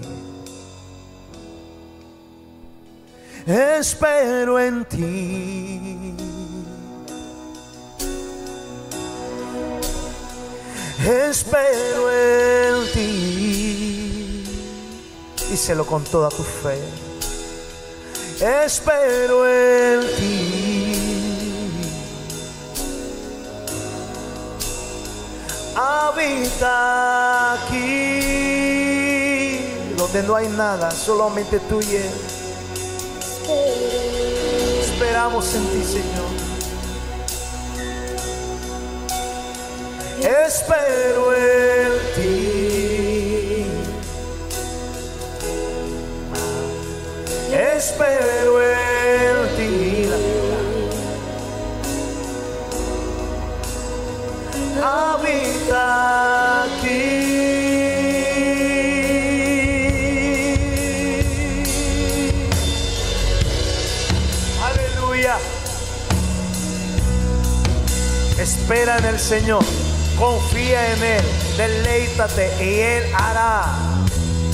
Espero en ti. Espero en ti. Díselo con toda tu fe. Espero en ti. Habita aquí, donde no hay nada, solamente tú y Él. Esperamos en ti, Señor. Espero en ti. Espero en habita aquí. Aleluya. Espera en el Señor, confía en Él, deleítate y Él hará.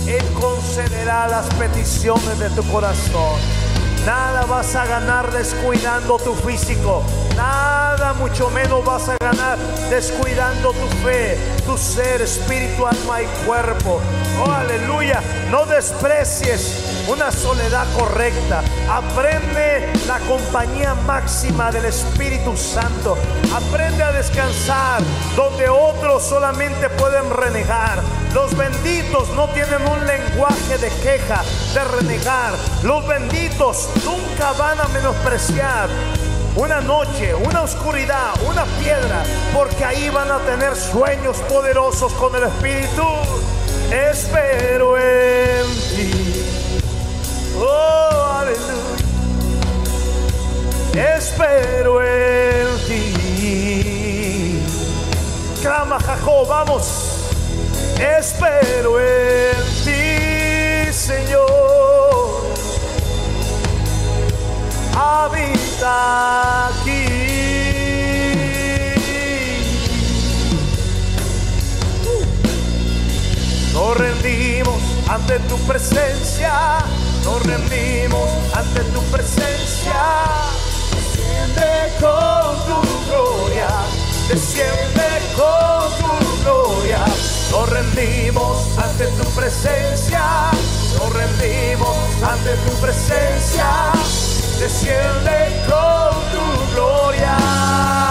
Él concederá las peticiones de tu corazón. Nada vas a ganar descuidando tu físico. Nada mucho menos vas a ganar descuidando tu fe, tu ser, espíritu, alma y cuerpo. Oh, aleluya. No desprecies una soledad correcta. Aprende la compañía máxima del Espíritu Santo. Aprende a descansar donde otros solamente pueden renegar. Los benditos no tienen un lenguaje de queja, de renegar. Los benditos nunca van a menospreciar una noche, una oscuridad, una piedra, porque ahí van a tener sueños poderosos con el Espíritu. Espero en ti. Oh, aleluya. Espero en ti. Clama Jacob, vamos. Espero en ti, habita aquí. Nos rendimos ante tu presencia, nos rendimos ante tu presencia. Desciende con tu gloria, desciende con tu gloria. Nos rendimos ante tu presencia, nos rendimos ante tu presencia desciende con tu gloria.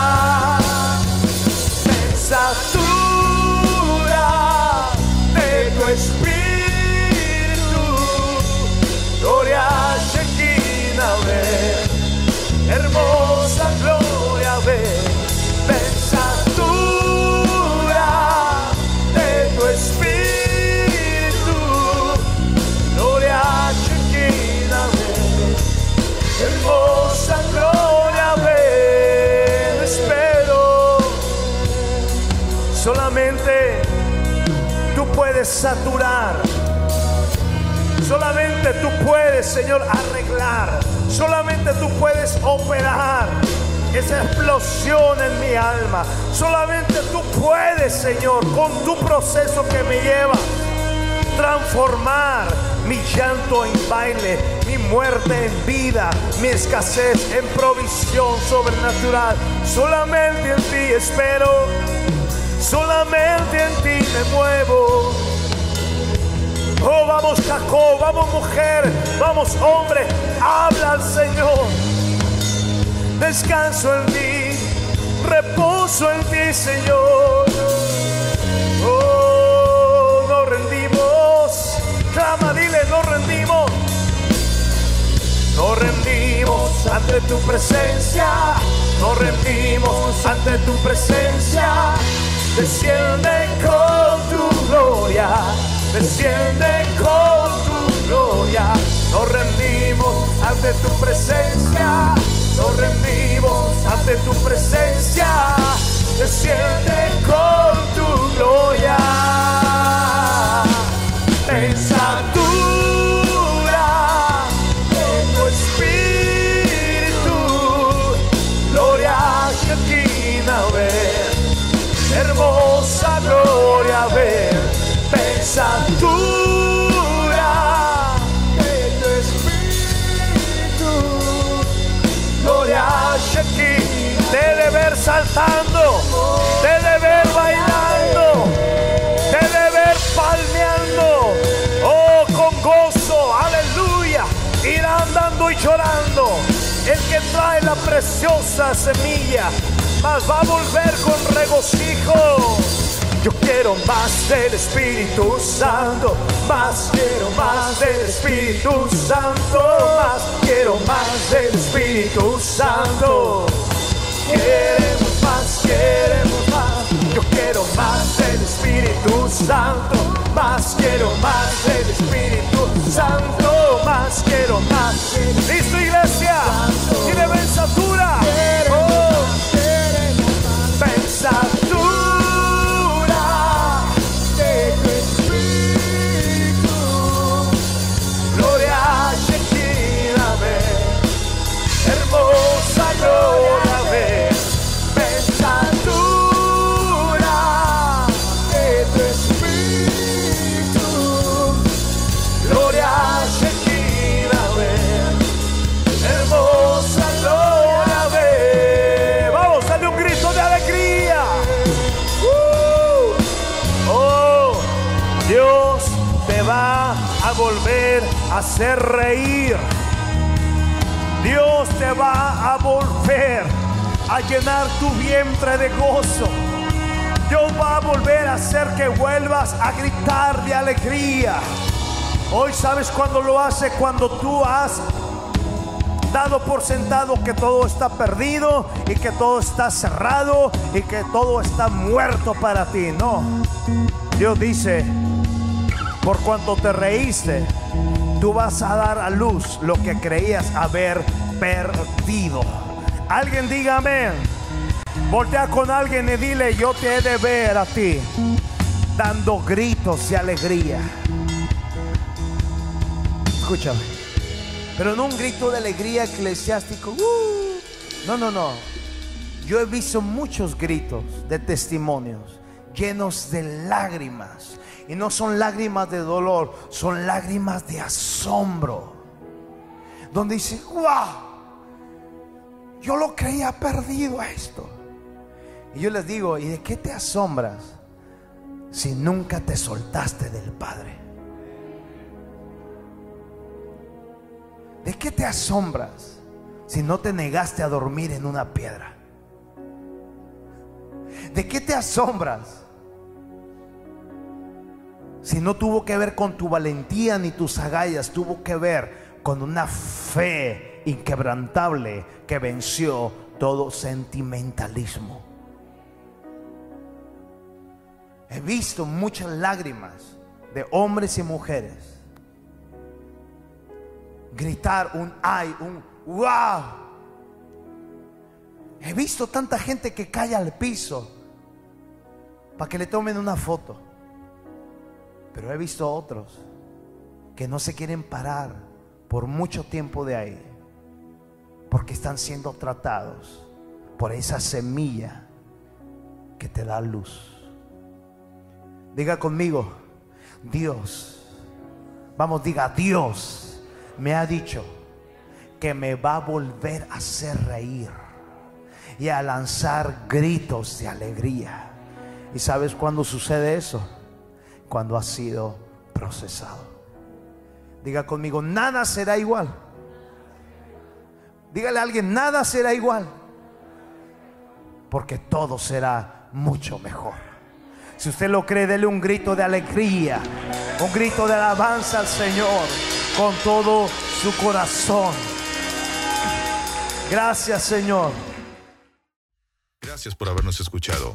Saturar. Solamente tú puedes, Señor, arreglar. Solamente tú puedes operar esa explosión en mi alma. Solamente tú puedes, Señor, con tu proceso que me lleva, transformar mi llanto en baile, mi muerte en vida, mi escasez en provisión sobrenatural. Solamente en ti espero, solamente en ti me muevo. Oh, vamos Jacob, vamos mujer, vamos hombre, habla al Señor. Descanso en ti, reposo en ti, Señor. Oh, nos rendimos. Clama, dile, nos rendimos. Nos rendimos ante tu presencia. Nos rendimos ante tu presencia. Desciende con tu gloria desciende con tu gloria. Nos rendimos ante tu presencia, nos rendimos ante tu presencia. Desciende con tu gloria. Pensatura de tu espíritu. Gloria a Te de ver saltando, te de ver bailando, te de ver palmeando. Oh, con gozo, aleluya. Ir andando y llorando. El que trae la preciosa semilla, mas va a volver con regocijo. Yo quiero más del Espíritu Santo, más quiero más del Espíritu Santo, más quiero más del Espíritu Santo. Queremos más, queremos más. Yo quiero más del Espíritu Santo, más quiero más del Espíritu Santo, más quiero más. ¿Listo, iglesia? ¿Tiene pensatura? Oh, pensatura. Hacer reír. Dios te va a volver a llenar tu vientre de gozo. Dios va a volver a hacer que vuelvas a gritar de alegría. Hoy sabes cuando lo hace, cuando tú has dado por sentado que todo está perdido y que todo está cerrado y que todo está muerto para ti. No. Dios dice, por cuanto te reíste, tú vas a dar a luz lo que creías haber perdido. Alguien diga amén. Voltea con alguien y dile, yo te he de ver a ti dando gritos de alegría. Escúchame. Pero no un grito de alegría eclesiástico. Uh. no, no, no. Yo he visto muchos gritos de testimonios llenos de lágrimas. Y no son lágrimas de dolor, son lágrimas de asombro. Donde dice, wow, yo lo creía perdido a esto. Y yo les digo, ¿y de qué te asombras si nunca te soltaste del Padre? ¿De qué te asombras si no te negaste a dormir en una piedra? ¿De qué te asombras si no tuvo que ver con tu valentía ni tus agallas, tuvo que ver con una fe inquebrantable que venció todo sentimentalismo? He visto muchas lágrimas de hombres y mujeres gritar un ay, un wow. He visto tanta gente que cae al piso para que le tomen una foto. Pero he visto otros que no se quieren parar por mucho tiempo de ahí. Porque están siendo tratados por esa semilla que te da luz. Diga conmigo, Dios. Vamos, diga, Dios me ha dicho que me va a volver a hacer reír y a lanzar gritos de alegría. ¿Y sabes cuándo sucede eso? Cuando ha sido procesado. Diga conmigo, nada será igual. Dígale a alguien, nada será igual. Porque todo será mucho mejor. Si usted lo cree, dele un grito de alegría, un grito de alabanza al Señor con todo su corazón. Gracias, Señor. Gracias por habernos escuchado.